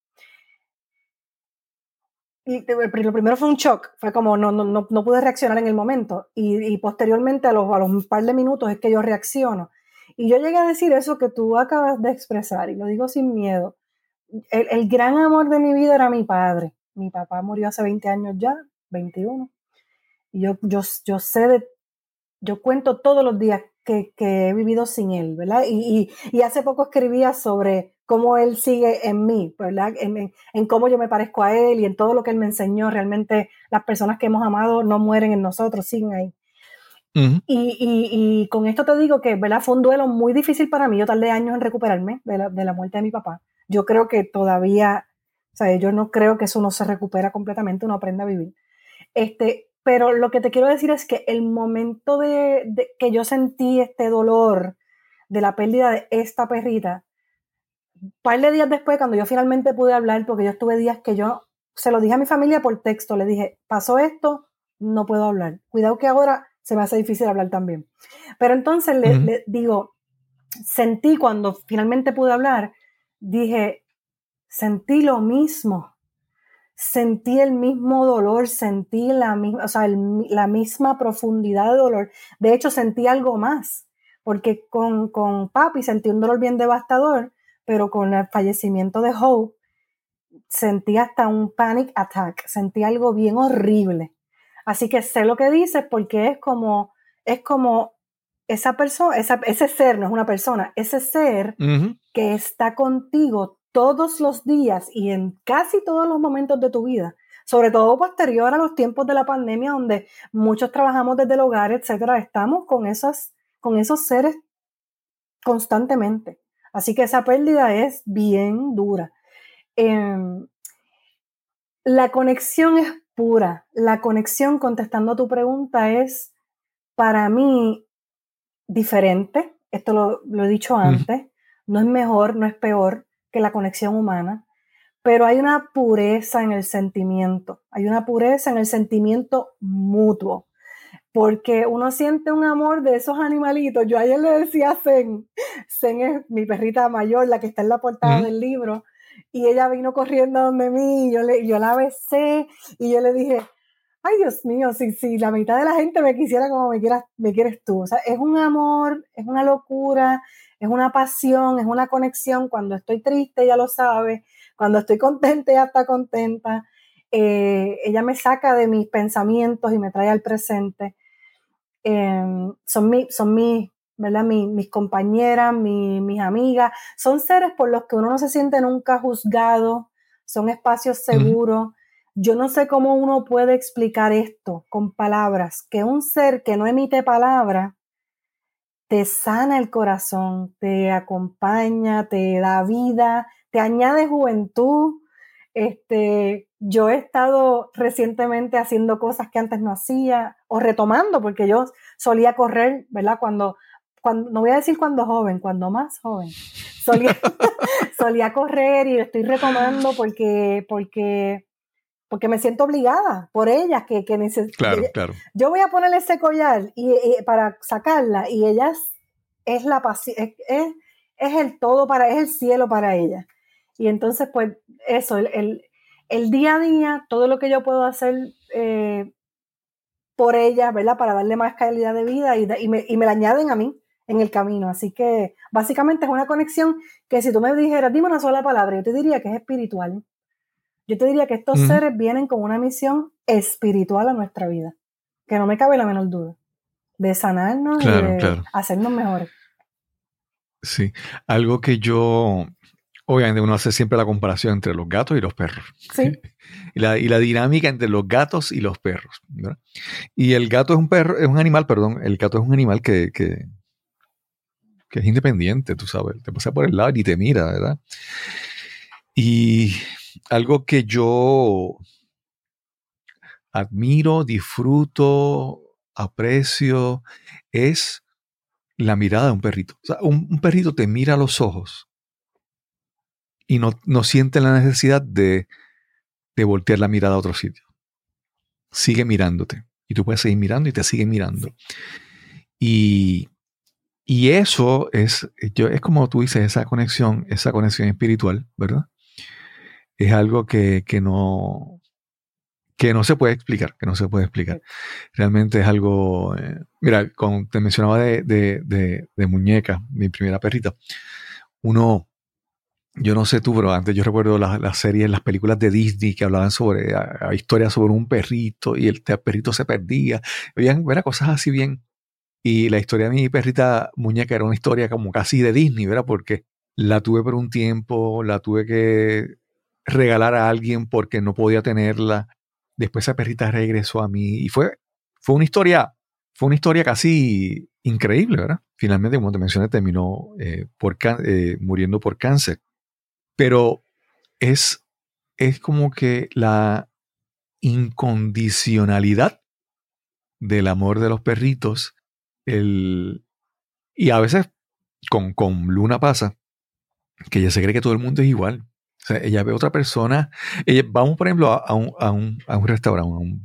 Y lo primero fue un shock, fue como no, no, no pude reaccionar en el momento. Y, posteriormente, a los, a los par de minutos, es que yo reacciono. Y yo llegué a decir eso que tú acabas de expresar, y lo digo sin miedo. El, el gran amor de mi vida era mi padre. Mi papá murió hace 20 años ya, 21. Y yo, yo, yo sé de, yo cuento todos los días que, he vivido sin él, ¿verdad? Y, hace poco escribía sobre cómo él sigue en mí, ¿verdad? En, cómo yo me parezco a él y en todo lo que él me enseñó. Realmente las personas que hemos amado no mueren en nosotros, siguen ahí. y, con esto te digo que, ¿verdad? Fue un duelo muy difícil para mí. Yo tardé años en recuperarme de la, de la muerte de mi papá. Yo creo que todavía, o sea, yo no creo que eso no se recupera completamente, uno aprende a vivir. Este, pero lo que te quiero decir es que el momento de, que yo sentí este dolor de la pérdida de esta perrita, un par de días después, cuando yo finalmente pude hablar, porque yo estuve días que yo se lo dije a mi familia por texto, le dije, pasó esto, no puedo hablar. Cuidado que ahora se me hace difícil hablar también. Pero entonces le digo, sentí cuando finalmente pude hablar, dije, sentí lo mismo sentí el mismo dolor, sentí la misma, o sea, la misma profundidad de dolor. De hecho, sentí algo más, porque con, con papi sentí un dolor bien devastador, pero con el fallecimiento de Hope sentí hasta un panic attack, sentí algo bien horrible. Así que sé lo que dices porque es como, es como esa persona, ese ser, no es una persona, ese ser que está contigo todos los días y en casi todos los momentos de tu vida, sobre todo posterior a los tiempos de la pandemia donde muchos trabajamos desde el hogar, etcétera, estamos con esas con esos seres constantemente. Así que esa pérdida es bien dura. Em, la conexión es pura. La conexión, contestando a tu pregunta, es para mí diferente. Esto lo, he dicho antes. No es mejor, no es peor que la conexión humana, pero hay una pureza en el sentimiento, hay una pureza en el sentimiento mutuo, porque uno siente un amor de esos animalitos. Yo ayer le decía a Zen, Zen es mi perrita mayor, la que está en la portada del libro, y ella vino corriendo donde mí, y yo, le, yo la besé, y yo le dije, ay Dios mío, si, si la mitad de la gente me quisiera como me, quieras, me quieres tú. O sea, es un amor, es una locura, es una pasión, es una conexión. Cuando estoy triste, ella lo sabe. Cuando estoy contenta, ella está contenta. Eh, ella me saca de mis pensamientos y me trae al presente. Em, son mi, son mis, ¿verdad? mis compañeras, mis amigas. Son seres por los que uno no se siente nunca juzgado. Son espacios seguros. Yo no sé cómo uno puede explicar esto con palabras, que un ser que no emite palabras te sana el corazón, te acompaña, te da vida, te añade juventud. Este, yo he estado recientemente haciendo cosas que antes no hacía o retomando, porque yo solía correr, ¿verdad? Cuando, cuando no voy a decir cuando joven, cuando más joven, solía, solía correr y estoy retomando porque, porque porque me siento obligada por ellas que, que necesitan. Claro, claro. Yo voy a ponerle ese collar y, para sacarla y ellas es la es, es, es, el todo para, es el cielo para ellas. Y entonces, pues, eso, el, el, día a día, todo lo que yo puedo hacer eh, por ellas, ¿verdad? Para darle más calidad de vida y, y, me, y me la añaden a mí en el camino. Así que básicamente es una conexión que si tú me dijeras, dime una sola palabra, yo te diría que es espiritual. Yo te diría que estos seres vienen con una misión espiritual a nuestra vida, que no me cabe la menor duda, de sanarnos y de hacernos mejores. Sí, algo que yo, obviamente uno hace siempre la comparación entre los gatos y los perros. Sí. y, la, dinámica entre los gatos y los perros. Y el gato es un perro, es un animal, perdón, el gato es un animal que, que, que es independiente, tú sabes, te pasa por el lado y te mira, ¿verdad? Y algo que yo admiro, disfruto, aprecio, es la mirada de un perrito. Un perrito te mira a los ojos y no, no siente la necesidad de, de voltear la mirada a otro sitio. Sigue mirándote. Y tú puedes seguir mirando y te sigue mirando. Y, y eso es, yo, es como tú dices, esa conexión, esa conexión espiritual, ¿verdad? Es algo que, que no, que no se puede explicar, que no se puede explicar. Realmente es algo, eh, mira, como te mencionaba de, de, de, de, muñeca, mi primera perrita, uno, yo no sé tú, pero antes yo recuerdo las, las series, las películas de Disney que hablaban sobre a, a historias sobre un perrito y el, el perrito se perdía. Habían era cosas así bien. Y la historia de mi perrita muñeca era una historia como casi de Disney, ¿verdad? Porque la tuve por un tiempo, la tuve que regalar a alguien porque no podía tenerla. Después esa perrita regresó a mí y fue, fue una historia, fue una historia casi increíble, ¿verdad? Finalmente, como te mencioné, terminó eh, por eh, muriendo por cáncer. Pero es, es como que la incondicionalidad del amor de los perritos. El, y a veces con, con Luna pasa que ella se cree que todo el mundo es igual. O sea, ella ve a otra persona. Ella, vamos, por ejemplo, a un, a un, a un restaurante, a un,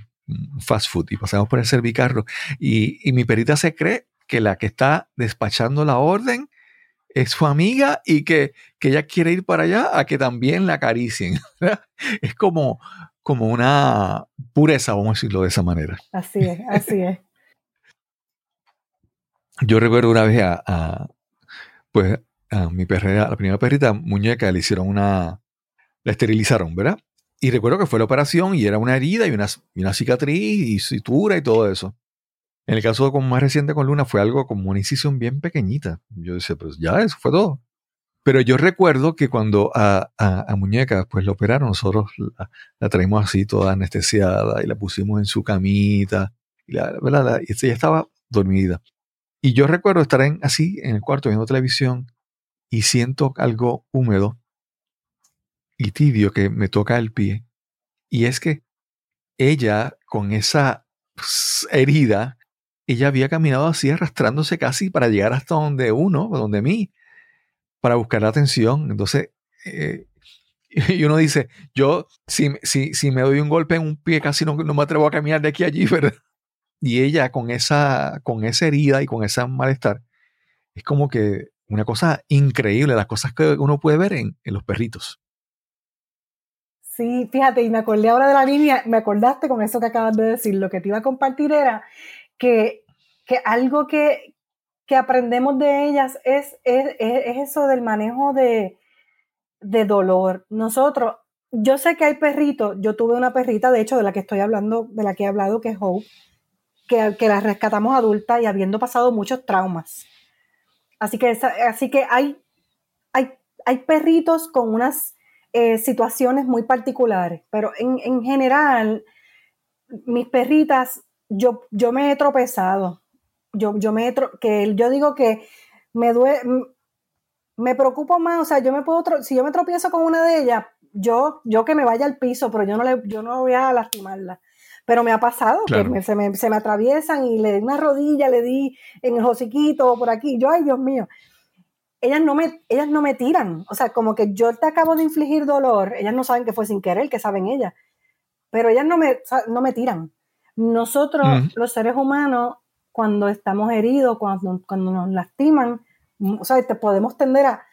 fast food, y pasamos por el servicarro. Y, y mi perrita se cree que la que está despachando la orden es su amiga y que, que ella quiere ir para allá a que también la acaricien. es como, como una pureza, vamos a decirlo de esa manera. Así es, así es. Yo recuerdo una vez a, a pues, a mi perrera, la primera perrita muñeca, le hicieron una, la esterilizaron, ¿verdad? Y recuerdo que fue la operación y era una herida y una, una cicatriz y sutura y todo eso. En el caso como más reciente con Luna fue algo como una incisión bien pequeñita. Yo decía, pues ya, eso fue todo. Pero yo recuerdo que cuando a, a, a Muñeca pues la operaron, nosotros la, la, traímos así toda anestesiada y la pusimos en su camita. Y, la, la, la, y ella estaba dormida. Y yo recuerdo estar en, así en el cuarto viendo televisión y siento algo húmedo y tibio que me toca el pie. Y es que ella, con esa herida, ella había caminado así arrastrándose casi para llegar hasta donde uno, donde mí, para buscar la atención. Entonces, eh, y uno dice, yo si, si, si, me doy un golpe en un pie casi no, no, me atrevo a caminar de aquí a allí, ¿verdad? Y ella con esa, con esa herida y con ese malestar, es como que una cosa increíble, las cosas que uno puede ver en, en los perritos. Sí, fíjate, y me acordé ahora de la línea, me acordaste con eso que acabas de decir, lo que te iba a compartir era que, que algo que, que, aprendemos de ellas es, es, es eso del manejo de, de, dolor. Nosotros, yo sé que hay perritos, yo tuve una perrita, de hecho, de la que estoy hablando, de la que he hablado, que es Hope, que, que la rescatamos adulta y habiendo pasado muchos traumas. Así que, así que hay, hay, hay perritos con unas eh, situaciones muy particulares, pero en, en, general, mis perritas, yo, yo me he tropezado. Yo, yo me he tro que yo digo que me duele, me preocupo más, o sea, yo me puedo, si yo me tropiezo con una de ellas, yo, yo que me vaya al piso, pero yo no, le, yo no voy a lastimarla. Pero me ha pasado claro. que me, se, me, se, me, atraviesan y le di una rodilla, le di en el hociquito por aquí. Yo, ay, Dios mío ellas no me, ellas no me tiran. O sea, como que yo te acabo de infligir dolor, ellas no saben que fue sin querer, que saben ellas. Pero ellas no me, no me tiran. Nosotros, mm. los seres humanos, cuando estamos heridos, cuando, cuando nos lastiman, o sea, te podemos tender a.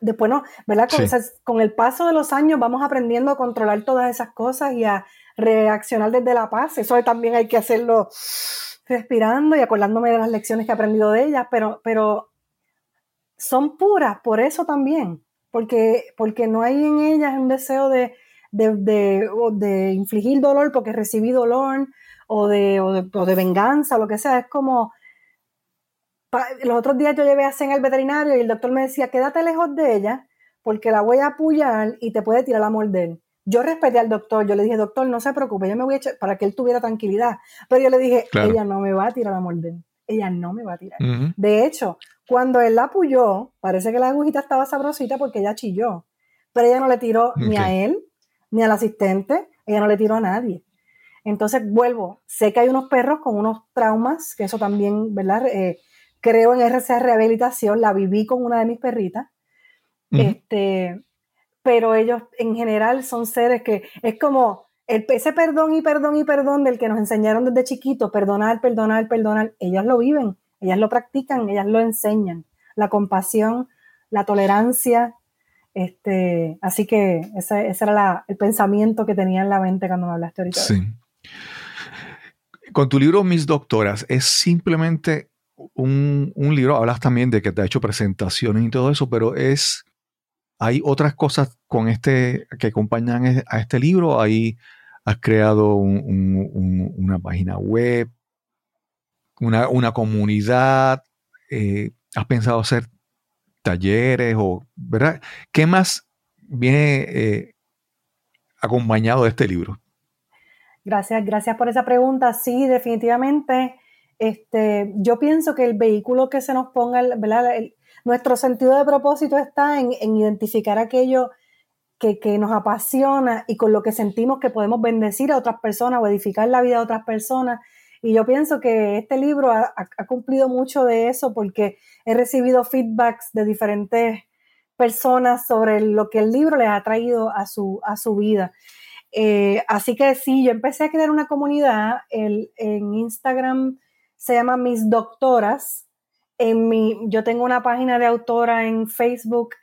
Después no, ¿verdad? Con, sí. o sea, con el paso de los años vamos aprendiendo a controlar todas esas cosas y a reaccionar desde la paz. Eso también hay que hacerlo respirando y acordándome de las lecciones que he aprendido de ellas, pero, pero son puras por eso también, porque, porque no hay en ellas un deseo de, de, de, de infligir dolor porque recibí dolor o de, o de, o de venganza o lo que sea. Es como, los otros días yo llevé a Zen al veterinario y el doctor me decía, quédate lejos de ella porque la voy a apoyar y te puede tirar a morder. Yo respeté al doctor, yo le dije, doctor, no se preocupe, yo me voy a echar para que él tuviera tranquilidad. Pero yo le dije, claro. ella no me va a tirar a morder, ella no me va a tirar. Uh -huh. De hecho, Cuando él la apoyó, parece que la agujita estaba sabrosita porque ella chilló, pero ella no le tiró ni a él, ni al asistente, ella no le tiró a nadie. Entonces vuelvo, sé que hay unos perros con unos traumas, que eso también, ¿verdad? Eh, creo en RCA Rehabilitación, la viví con una de mis perritas, este, pero ellos en general son seres que es como el, ese perdón y perdón y perdón del que nos enseñaron desde chiquito, perdonar, perdonar, perdonar, ellas lo viven, ellas lo practican, ellas lo enseñan. La compasión, la tolerancia. Este, así que ese, era el pensamiento que tenía en la mente cuando me hablaste ahorita. Sí. Con tu libro Mis Doctoras, es simplemente un, un, libro, hablas también de que te ha hecho presentaciones y todo eso, pero es, hay otras cosas con este, que acompañan a este libro, hay, has creado una página web, una, comunidad, eh, has pensado hacer talleres o, ¿verdad? ¿Qué más viene eh, acompañado de este libro? Gracias, gracias por esa pregunta. Sí, definitivamente. Este, yo pienso que el vehículo que se nos ponga, ¿verdad? nuestro sentido de propósito está en, en identificar aquello que, que, nos apasiona y con lo que sentimos que podemos bendecir a otras personas o edificar la vida de otras personas y yo pienso que este libro ha, cumplido mucho de eso porque he recibido feedbacks de diferentes personas sobre lo que el libro les ha traído a su, a su vida. Eh, así que sí, yo empecé a crear una comunidad el, en Instagram, se llama Mis Doctoras. En mi, yo tengo una página de autora en Facebook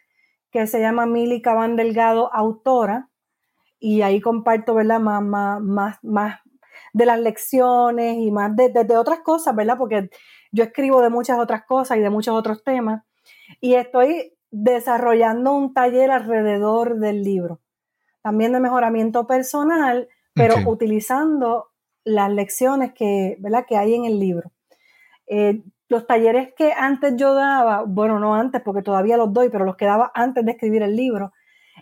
que se llama Mili Cabán Delgado Autora y ahí comparto ¿verdad? Más, más, más, más, de las lecciones y más de, otras cosas, ¿verdad? Porque yo escribo de muchas otras cosas y de muchos otros temas. Y estoy desarrollando un taller alrededor del libro. También de mejoramiento personal, pero utilizando las lecciones que, ¿verdad? que hay en el libro. Eh, los talleres que antes yo daba, bueno, no antes porque todavía los doy, pero los que daba antes de escribir el libro,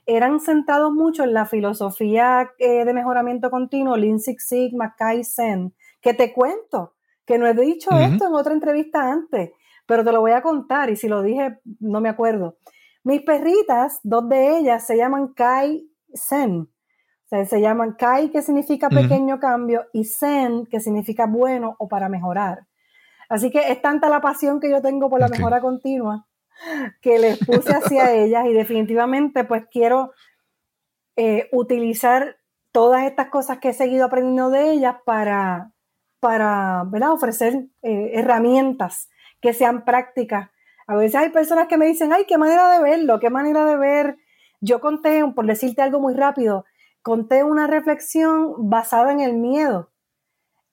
eran centrados mucho en la filosofía eh, de mejoramiento continuo, Lean Six Sigma, Kaizen, que te cuento, que no he dicho esto en otra entrevista antes, pero te lo voy a contar y si lo dije no me acuerdo. Mis perritas, dos de ellas se llaman Kai-Zen. se llaman Kai, que significa pequeño cambio, y Zen, que significa bueno o para mejorar. Así que es tanta la pasión que yo tengo por la mejora continua que les puse hacia ellas y definitivamente pues quiero eh, utilizar todas estas cosas que he seguido aprendiendo de ellas para, para ofrecer eh, herramientas que sean prácticas. A veces hay personas que me dicen, ay, qué manera de verlo, qué manera de ver. Yo conté, por decirte algo muy rápido, conté una reflexión basada en el miedo,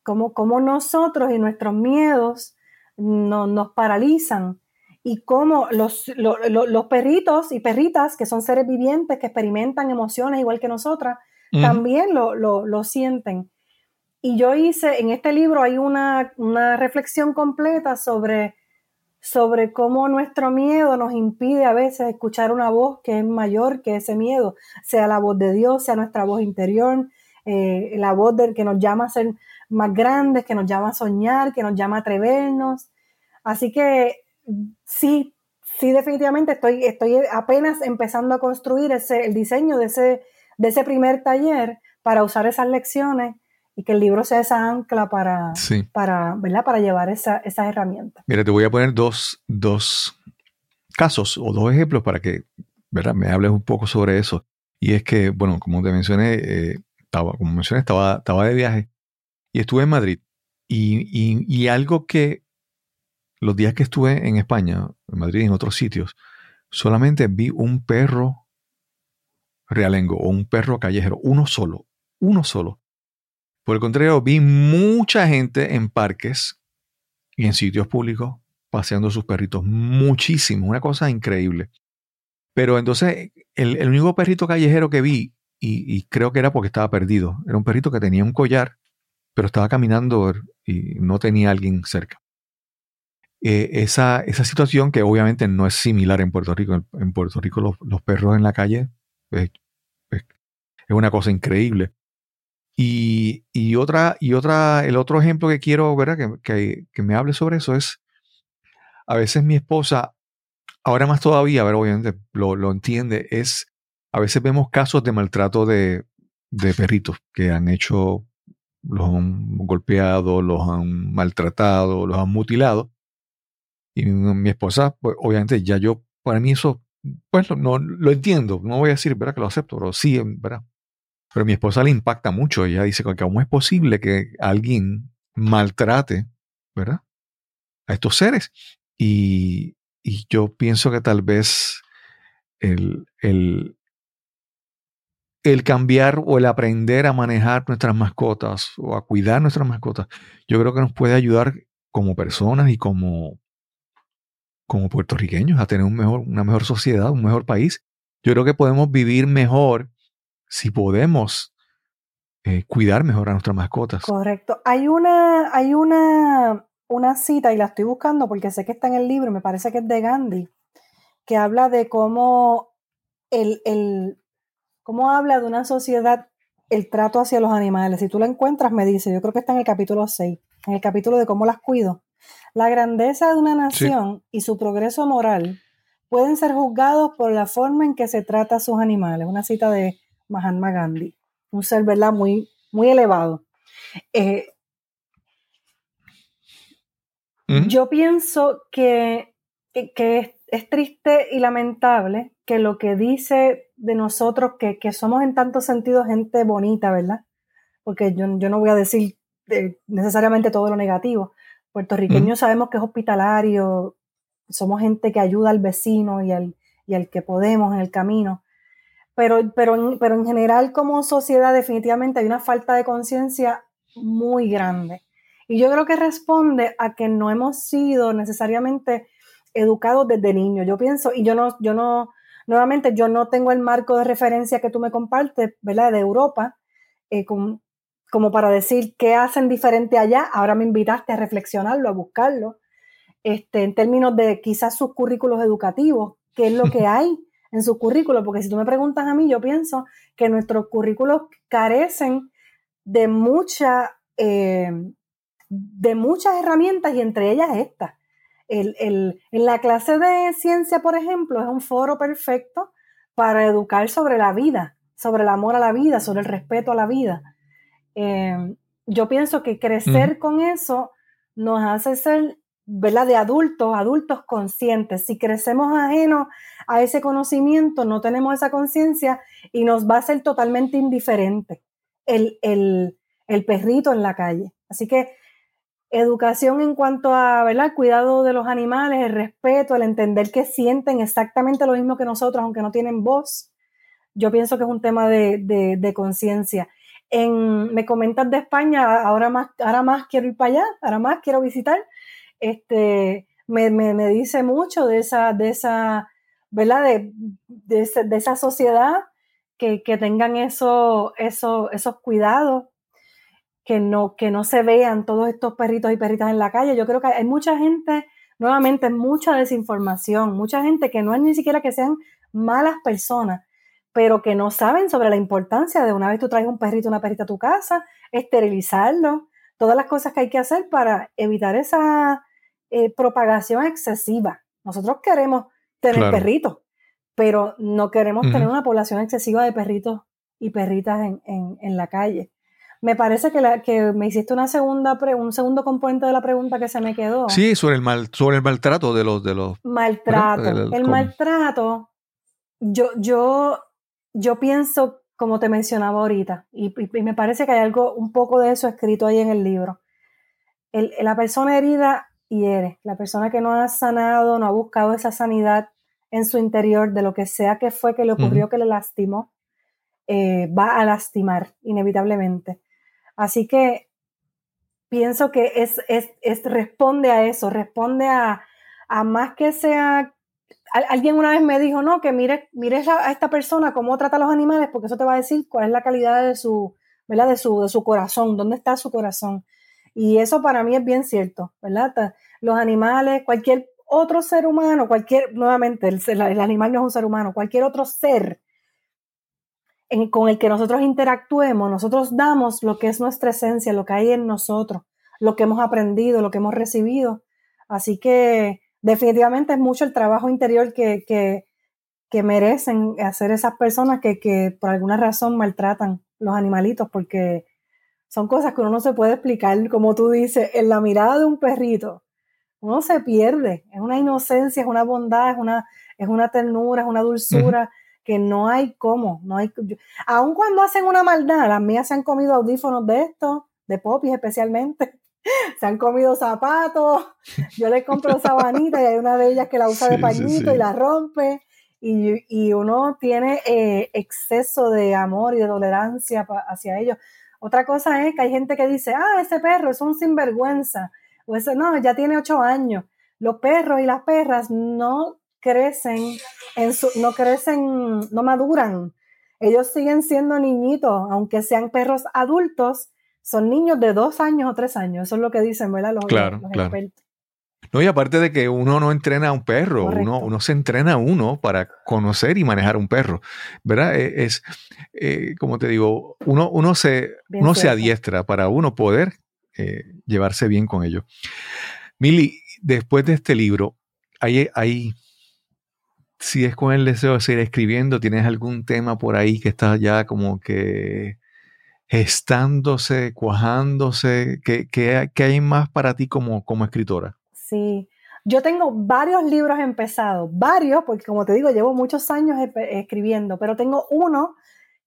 como, como nosotros y nuestros miedos no, nos paralizan y cómo los, los, perritos y perritas, que son seres vivientes que experimentan emociones igual que nosotras, también lo, lo, sienten. Y yo hice, en este libro hay una, una, reflexión completa sobre, sobre cómo nuestro miedo nos impide a veces escuchar una voz que es mayor que ese miedo, sea la voz de Dios, sea nuestra voz interior, eh, la voz del que nos llama a ser más grandes, que nos llama a soñar, que nos llama a atrevernos. Así que sí, sí, definitivamente estoy, estoy apenas empezando a construir ese, el diseño de ese, de ese primer taller para usar esas lecciones y que el libro sea esa ancla para, para, ¿verdad? para llevar esa, esas herramientas. Mira, te voy a poner dos, dos casos o dos ejemplos para que ¿verdad? me hables un poco sobre eso. Y es que, bueno, como te mencioné, eh, estaba, como mencioné, estaba, estaba de viaje y estuve en Madrid. Y, y, y algo que los días que estuve en España, en Madrid y en otros sitios, solamente vi un perro realengo o un perro callejero, uno solo, uno solo. Por el contrario, vi mucha gente en parques y en sitios públicos paseando sus perritos, muchísimo, una cosa increíble. Pero entonces, el, único perrito callejero que vi, y, y, creo que era porque estaba perdido, era un perrito que tenía un collar, pero estaba caminando y no tenía alguien cerca. Eh, esa, esa, situación que obviamente no es similar en Puerto Rico. En, Puerto Rico los, perros en la calle es, una cosa increíble. Y, y, otra, y otra, el otro ejemplo que quiero, ¿verdad? Que, que, me hable sobre eso es, a veces mi esposa, ahora más todavía, ver, obviamente lo, lo entiende, es, a veces vemos casos de maltrato de, de perritos que han hecho, los han golpeado, los han maltratado, los han mutilado. Y mi, esposa, pues obviamente ya yo, para mí eso, pues no, lo entiendo, no voy a decir, ¿verdad? Que lo acepto, pero sí, ¿verdad? Pero mi esposa le impacta mucho. Ella dice que cómo es posible que alguien maltrate, ¿verdad? A estos seres. Y, y yo pienso que tal vez el, el, el cambiar o el aprender a manejar nuestras mascotas o a cuidar nuestras mascotas, yo creo que nos puede ayudar como personas y como, como puertorriqueños a tener una mejor sociedad, un mejor país. Yo creo que podemos vivir mejor si podemos eh, cuidar mejor a nuestras mascotas. Correcto. Hay una, hay una, una cita, y la estoy buscando porque sé que está en el libro, me parece que es de Gandhi, que habla de cómo el, el cómo habla de una sociedad el trato hacia los animales. Si tú la encuentras, me dice, yo creo que está en el capítulo 6, en el capítulo de cómo las cuido. La grandeza de una nación y su progreso moral pueden ser juzgados por la forma en que se trata a sus animales. Una cita de Mahatma Gandhi, un ser, ¿verdad? Muy, muy elevado. Eh, ¿Mm? Yo pienso que, que- que es, es triste y lamentable que lo que dice de nosotros, que, que somos en tantos sentidos gente bonita, ¿verdad? Porque yo, yo no voy a decir eh, necesariamente todo lo negativo. Puertorriqueños sabemos que es hospitalario, somos gente que ayuda al vecino y al, y al que podemos en el camino. Pero, pero, en, pero en general como sociedad definitivamente hay una falta de conciencia muy grande. Y yo creo que responde a que no hemos sido necesariamente educados desde niños. Yo pienso, y yo no, yo no, nuevamente, yo no tengo el marco de referencia que tú me compartes, ¿verdad? De Europa, eh, con- como para decir qué hacen diferente allá. Ahora me invitaste a reflexionarlo, a buscarlo, este, en términos de quizás sus currículos educativos, qué es lo que hay en sus currículos, porque si tú me preguntas a mí, yo pienso que nuestros currículos carecen de mucha, eh, de muchas herramientas y entre ellas esta. El, el- en la clase de ciencia, por ejemplo, es un foro perfecto para educar sobre la vida, sobre el amor a la vida, sobre el respeto a la vida. Eh, yo pienso que crecer con eso nos hace ser, ¿verdad? De adultos, adultos conscientes. Si crecemos ajenos a ese conocimiento, no tenemos esa conciencia y nos va a ser totalmente indiferente el, el- el perrito en la calle. Así que educación en cuanto a ¿verdad? cuidado de los animales, el respeto, el entender que sienten exactamente lo mismo que nosotros, aunque no tienen voz. Yo pienso que es un tema de, de- de conciencia. En, me comentas de España, ahora más, ahora más quiero ir para allá, ahora más quiero visitar. Este, me, me- me dice mucho de esa, de esa, ¿verdad? De, de, de esa sociedad que, que tengan eso, eso, esos cuidados que no, que no se vean todos estos perritos y perritas en la calle. Yo creo que hay mucha gente, nuevamente, mucha desinformación, mucha gente que no es ni siquiera que sean malas personas, pero que no saben sobre la importancia de una vez tú traes un perrito, una perrita a tu casa, esterilizarlo, todas las cosas que hay que hacer para evitar esa eh, propagación excesiva. Nosotros queremos tener Claro. perritos, pero no queremos tener una población excesiva de perritos y perritas en, en- en la calle. Me parece que, la, que me hiciste una segunda pre- un segundo componente de la pregunta que se me quedó. Sí, sobre el mal, sobre el maltrato de los, de los. Maltrato. ¿verdad? El- maltrato, yo, yo, yo pienso, como te mencionaba ahorita, y, y- y me parece que hay algo, un poco de eso escrito ahí en el libro. El- la persona herida hiere, la persona que no ha sanado, no ha buscado esa sanidad en su interior de lo que sea que fue que le ocurrió, que le lastimó, eh, va a lastimar inevitablemente. Así que pienso que es, es, es- responde a eso, responde a, a más que sea. Al- alguien una vez me dijo, no, que mire, mire a esta persona cómo trata a los animales, porque eso te va a decir cuál es la calidad de su, ¿verdad? De su, de su corazón, dónde está su corazón. Y eso para mí es bien cierto, ¿verdad? Los animales, cualquier otro ser humano, cualquier, nuevamente, el, animal no es un ser humano, cualquier otro ser con el que nosotros interactuemos, nosotros damos lo que es nuestra esencia, lo que hay en nosotros, lo que hemos aprendido, lo que hemos recibido. Así que definitivamente es mucho el trabajo interior que, que, que merecen hacer esas personas que, que, por alguna razón maltratan los animalitos, porque son cosas que uno no se puede explicar, como tú dices, en la mirada de un perrito, uno se pierde, es una inocencia, es una bondad, es una, es una ternura, es una dulzura. que no hay cómo, no hay, aun cuando hacen una maldad, las mías se han comido audífonos de estos, de popis especialmente, se han comido zapatos, yo les compro sabanita y hay una de ellas que la usa de pañito y la rompe, y, y uno tiene eh, exceso de amor y de tolerancia hacia ellos. Otra cosa es que hay gente que dice, ah, ese perro es un sinvergüenza, o ese no, ya tiene ocho años. Los perros y las perras no crecen, en su, no crecen, no maduran. Ellos siguen siendo niñitos, aunque sean perros adultos, son niños de dos años o tres años. Eso es lo que dicen, ¿verdad? Los, claro, claro. No, y aparte de que uno no entrena a un perro, uno, uno, se entrena a uno para conocer y manejar un perro, ¿verdad? E, es, eh, como te digo, uno, uno, se, uno se adiestra para uno poder eh, llevarse bien con ellos. Mili, después de este libro, hay, hay, si es con el deseo de seguir escribiendo, ¿tienes algún tema por ahí que está ya como que gestándose, cuajándose? ¿Qué, qué, qué hay más para ti como, como escritora? Sí, yo tengo varios libros empezados, varios, porque como te digo, llevo muchos años escribiendo, pero tengo uno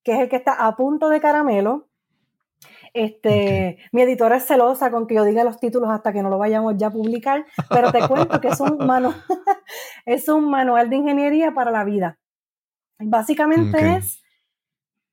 que es el que está a punto de caramelo. Este, Mi editora es celosa con que yo diga los títulos hasta que no lo vayamos ya a publicar, pero te cuento que es un, manual, es un manual de ingeniería para la vida. Básicamente es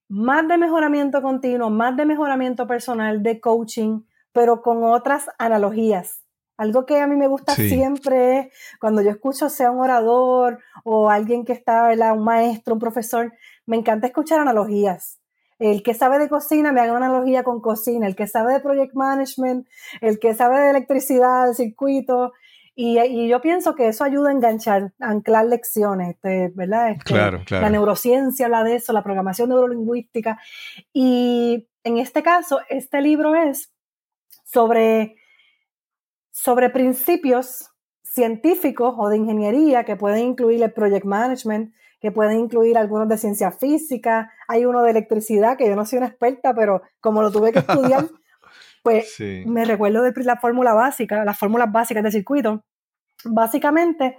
más de mejoramiento continuo, más de mejoramiento personal, de coaching, pero con otras analogías. Algo que a mí me gusta siempre es cuando yo escucho sea un orador o alguien que está, ¿verdad? un maestro, un profesor, me encanta escuchar analogías. El que sabe de cocina me haga una analogía con cocina, el que sabe de project management, el que sabe de electricidad, de circuito, y, yo pienso que eso ayuda a enganchar, a anclar lecciones, este, ¿verdad? Este, claro, claro. La neurociencia habla de eso, la programación neurolingüística. Y en este caso, este libro es sobre sobre principios científicos o de ingeniería que pueden incluir el project management, que pueden incluir algunos de ciencia física, hay uno de electricidad que yo no soy una experta, pero como lo tuve que estudiar, pues me recuerdo de la fórmula básica, las fórmulas básicas del circuito. Básicamente,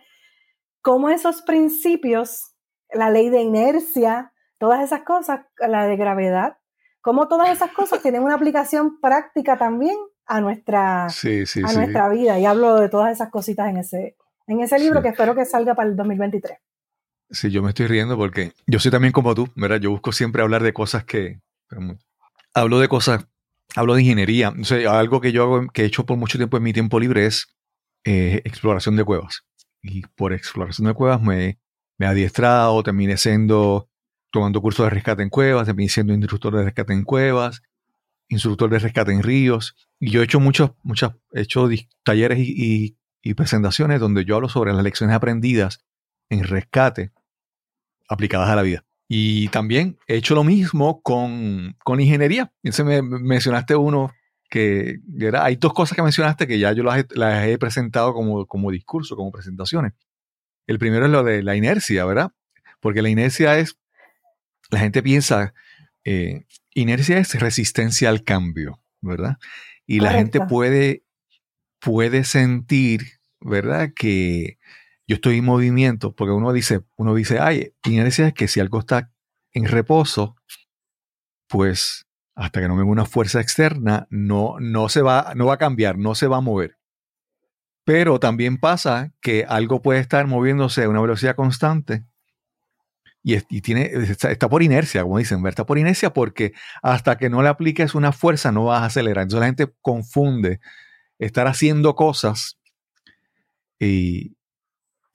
cómo esos principios, la ley de inercia, todas esas cosas, la de gravedad, cómo todas esas cosas tienen una aplicación práctica también a nuestra, a nuestra vida. Y hablo de todas esas cositas en ese, en ese libro que espero que salga para el 2023. Sí, yo me estoy riendo porque yo soy también como tú, ¿verdad? Yo busco siempre hablar de cosas que... Hablo de cosas, hablo de ingeniería. O sea, algo que yo hago, que he hecho por mucho tiempo en mi tiempo libre es eh, exploración de cuevas. Y por exploración de cuevas me, me he adiestrado, terminé siendo, tomando cursos de rescate en cuevas, terminé siendo instructor de rescate en cuevas, instructor de rescate en ríos. Y yo he hecho muchos, muchas, he hecho talleres y, presentaciones donde yo hablo sobre las lecciones aprendidas en rescate aplicadas a la vida. Y también he hecho lo mismo con, con ingeniería. Entonces me, mencionaste uno que era, hay dos cosas que mencionaste que ya yo las he, presentado como, como discurso, como presentaciones. El primero es lo de la inercia, ¿verdad? Porque la inercia es, la gente piensa, eh, inercia es resistencia al cambio, ¿verdad? Y la gente puede, puede sentir, ¿verdad? Que yo estoy en movimiento, porque uno dice, uno dice, ay, inercia es que si algo está en reposo, pues hasta que no venga una fuerza externa, no, no se va, no va a cambiar, no se va a mover. Pero también pasa que algo puede estar moviéndose a una velocidad constante y, tiene, está, por inercia, como dicen, está por inercia porque hasta que no le apliques una fuerza no vas a acelerar. Entonces la gente confunde estar haciendo cosas y,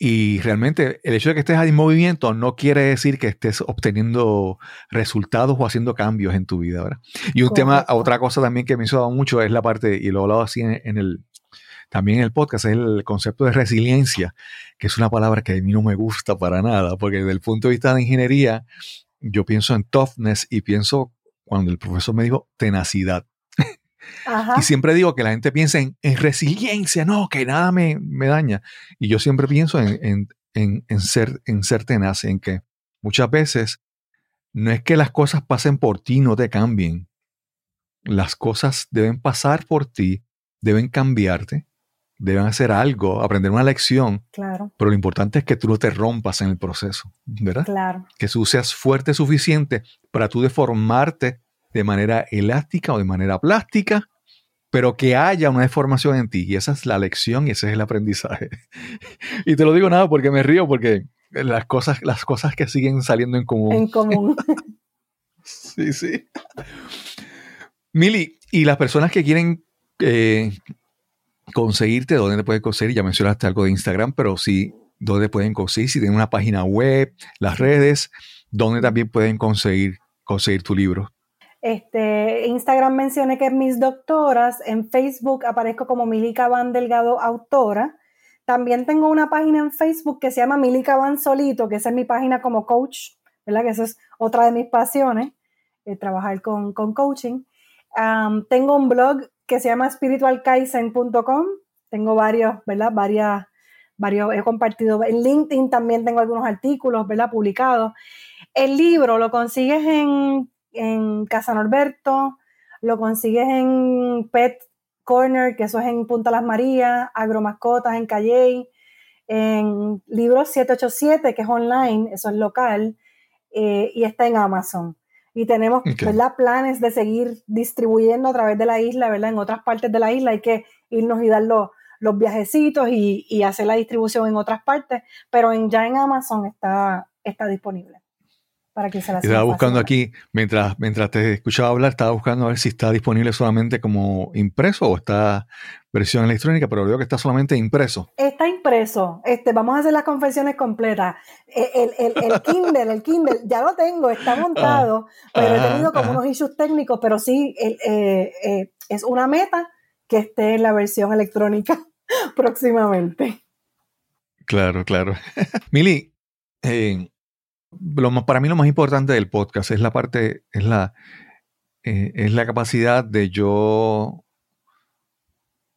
y realmente el hecho de que estés en movimiento no quiere decir que estés obteniendo resultados o haciendo cambios en tu vida. ¿verdad? Y un tema, otra cosa también que me hizo mucho es la parte, y lo he hablado así en el, también el podcast es el concepto de resiliencia, que es una palabra que a mí no me gusta para nada, porque desde el punto de vista de ingeniería, yo pienso en toughness y pienso, cuando el profesor me dijo tenacidad. Ajá. Y siempre digo que la gente piensa en, en resiliencia, no, que nada me, me daña. Y yo siempre pienso en, en- en- en ser, en ser tenaz, en que muchas veces no es que las cosas pasen por ti y no te cambien. Las cosas deben pasar por ti, deben cambiarte, deben hacer algo, aprender una lección, Claro, pero lo importante es que tú no te rompas en el proceso, ¿verdad? claro. que tú seas fuerte suficiente para tú deformarte de manera elástica o de manera plástica, pero que haya una deformación en ti. Y esa es la lección y ese es el aprendizaje. y te lo digo nada porque me río, porque las cosas, las cosas que siguen saliendo en común. En común. Sí, sí. Mili, y las personas que quieren eh, conseguirte, ¿dónde te pueden conseguir? Ya mencionaste algo de Instagram, pero sí, ¿dónde pueden conseguir? Si tienen una página web, las redes, ¿dónde también pueden conseguir, conseguir tu libro? Este, Instagram mencioné que es mis doctoras, en Facebook aparezco como Milica Van Delgado Autora. También tengo una página en Facebook que se llama Milica Van Solito, que esa es mi página como coach, ¿verdad? Que esa es otra de mis pasiones, eh, trabajar con, con coaching. Tengo un blog que se llama spiritualkaizen.com. Tengo varios, ¿verdad? Varias, varios, he compartido en LinkedIn también tengo algunos artículos, ¿verdad? Publicados. El libro lo consigues en, en Casa Norberto, lo consigues en Pet Corner, que eso es en Punta Las Marías, Agromascotas en Calley, en Libros 787, que es online, eso es local, eh, y está en Amazon. Y tenemos Ok. ¿verdad? planes de seguir distribuyendo a través de la isla, ¿verdad? En otras partes de la isla hay que irnos y dar los, los viajecitos y, y hacer la distribución en otras partes, pero en, ya en Amazon está, está disponible. Para que se la Estaba buscando aquí, mientras, mientras te escuchaba hablar, estaba buscando a ver si está disponible solamente como impreso o está versión electrónica, pero veo que está solamente impreso. Está impreso. Este, vamos a hacer las confesiones completas. Eh, El, el- el Kindle, el Kindle, ya lo tengo, está montado, pero he tenido como unos issues técnicos, pero sí, eh, eh, es una meta que esté en la versión electrónica próximamente. Claro, claro. Mili, eh, lo para mí lo más importante del podcast es la parte, es la, eh, es la capacidad de yo,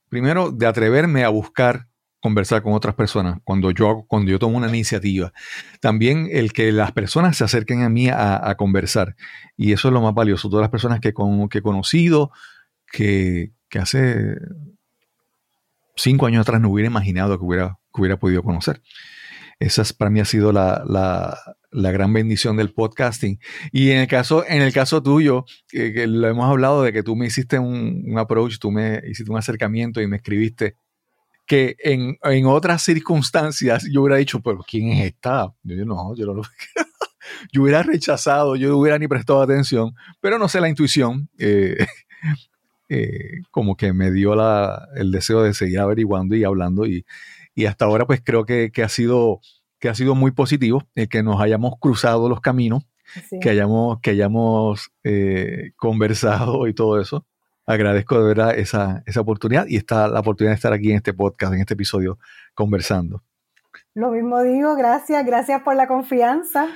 primero, de atreverme a buscar conversar con otras personas cuando yo, cuando yo tomo una iniciativa. También el que las personas se acerquen a mí a, conversar. Y eso es lo más valioso. Todas las personas que, con- que he conocido, que, que hace cinco años atrás no hubiera imaginado que hubiera, que hubiera podido conocer. Esa es, para mí ha sido la- la gran bendición del podcasting. Y en el caso, en el caso tuyo, que, lo hemos hablado de que tú me hiciste un, un approach, tú me hiciste un acercamiento y me escribiste que en, en otras circunstancias yo hubiera dicho, pero ¿quién es esta? Yo no, yo no lo... yo hubiera rechazado, yo no hubiera ni prestado atención, pero no sé, la intuición eh, eh, como que me dio la, el deseo de seguir averiguando y hablando y, y hasta ahora pues creo que, que ha sido que ha sido muy positivo el que nos hayamos cruzado los caminos, que hayamos, que hayamos eh, conversado y todo eso. Agradezco de verdad esa, esa oportunidad y está la oportunidad de estar aquí en este podcast, en este episodio, conversando. Lo mismo digo, gracias, gracias por la confianza.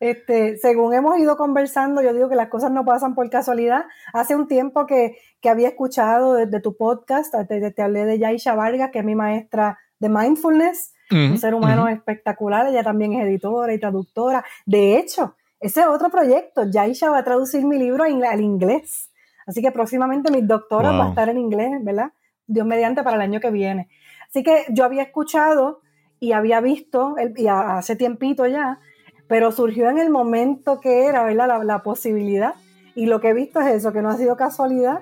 Este, según hemos ido conversando, yo digo que las cosas no pasan por casualidad. Hace un tiempo que, que había escuchado desde tu podcast, te, te hablé de Yaisha Vargas, que es mi maestra de mindfulness, un ser humano espectacular, ella también es editora y traductora. De hecho, ese es otro proyecto, Yaisha va a traducir mi libro al inglés. Así que próximamente mis doctoras Wow. va a estar en inglés, ¿verdad? Dios mediante para el año que viene. Así que yo había escuchado y había visto, el- y hace tiempito ya, pero surgió en el momento que era, ¿verdad? La, la posibilidad. Y lo que he visto es eso, que no ha sido casualidad,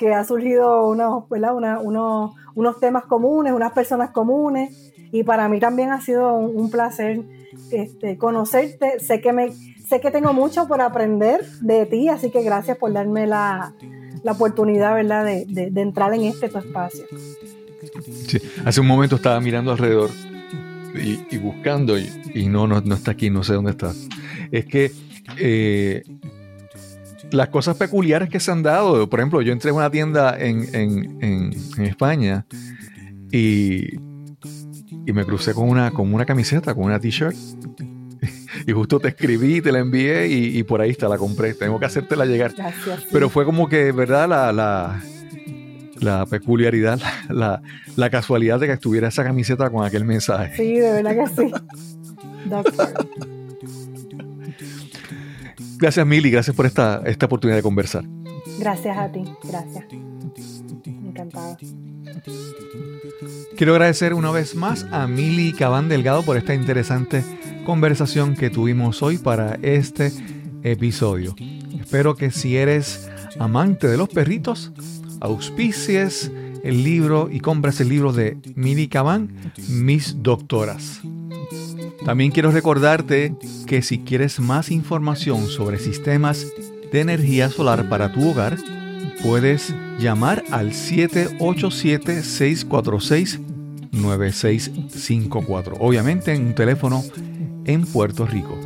que ha surgido unos, ¿verdad? Una- unos, unos temas comunes, unas personas comunes. Y para mí también ha sido un, un placer este, conocerte. Sé que, me, sé que tengo mucho por aprender de ti, así que gracias por darme la, la oportunidad, ¿verdad? De, de- de entrar en este tu espacio. Sí, Hace un momento estaba mirando alrededor y, y buscando y, y no, no, no está aquí, no sé dónde está. Es que eh, las cosas peculiares que se han dado, por ejemplo, yo entré a una tienda en, en- en- en España y, y me crucé con una, con una camiseta, con una t-shirt. Y justo te escribí, te la envié y, y por ahí está, la compré. Tengo que hacértela llegar. Gracias. Pero fue como que, ¿verdad? La, la, la peculiaridad, la, la, casualidad de que estuviera esa camiseta con aquel mensaje. Sí, de verdad que sí. Gracias, Mili, gracias por esta, esta oportunidad de conversar. Gracias a ti, gracias. Encantada. Quiero agradecer una vez más a Mili Cabán Delgado por esta interesante conversación que tuvimos hoy para este episodio. Espero que si eres amante de los perritos, auspicies el libro y compras el libro de Mili Cabán, Mis Doctoras. También quiero recordarte que si quieres más información sobre sistemas de energía solar para tu hogar, puedes llamar al 787-646-9654. Obviamente en un teléfono en Puerto Rico.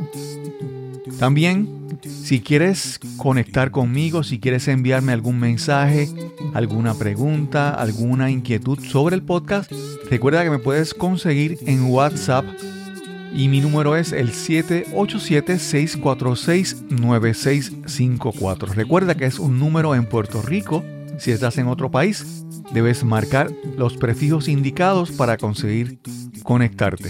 También, si quieres conectar conmigo, si quieres enviarme algún mensaje, alguna pregunta, alguna inquietud sobre el podcast, recuerda que me puedes conseguir en WhatsApp y mi número es el 787-646-9654. Recuerda que es un número en Puerto Rico. Si estás en otro país, debes marcar los prefijos indicados para conseguir conectarte.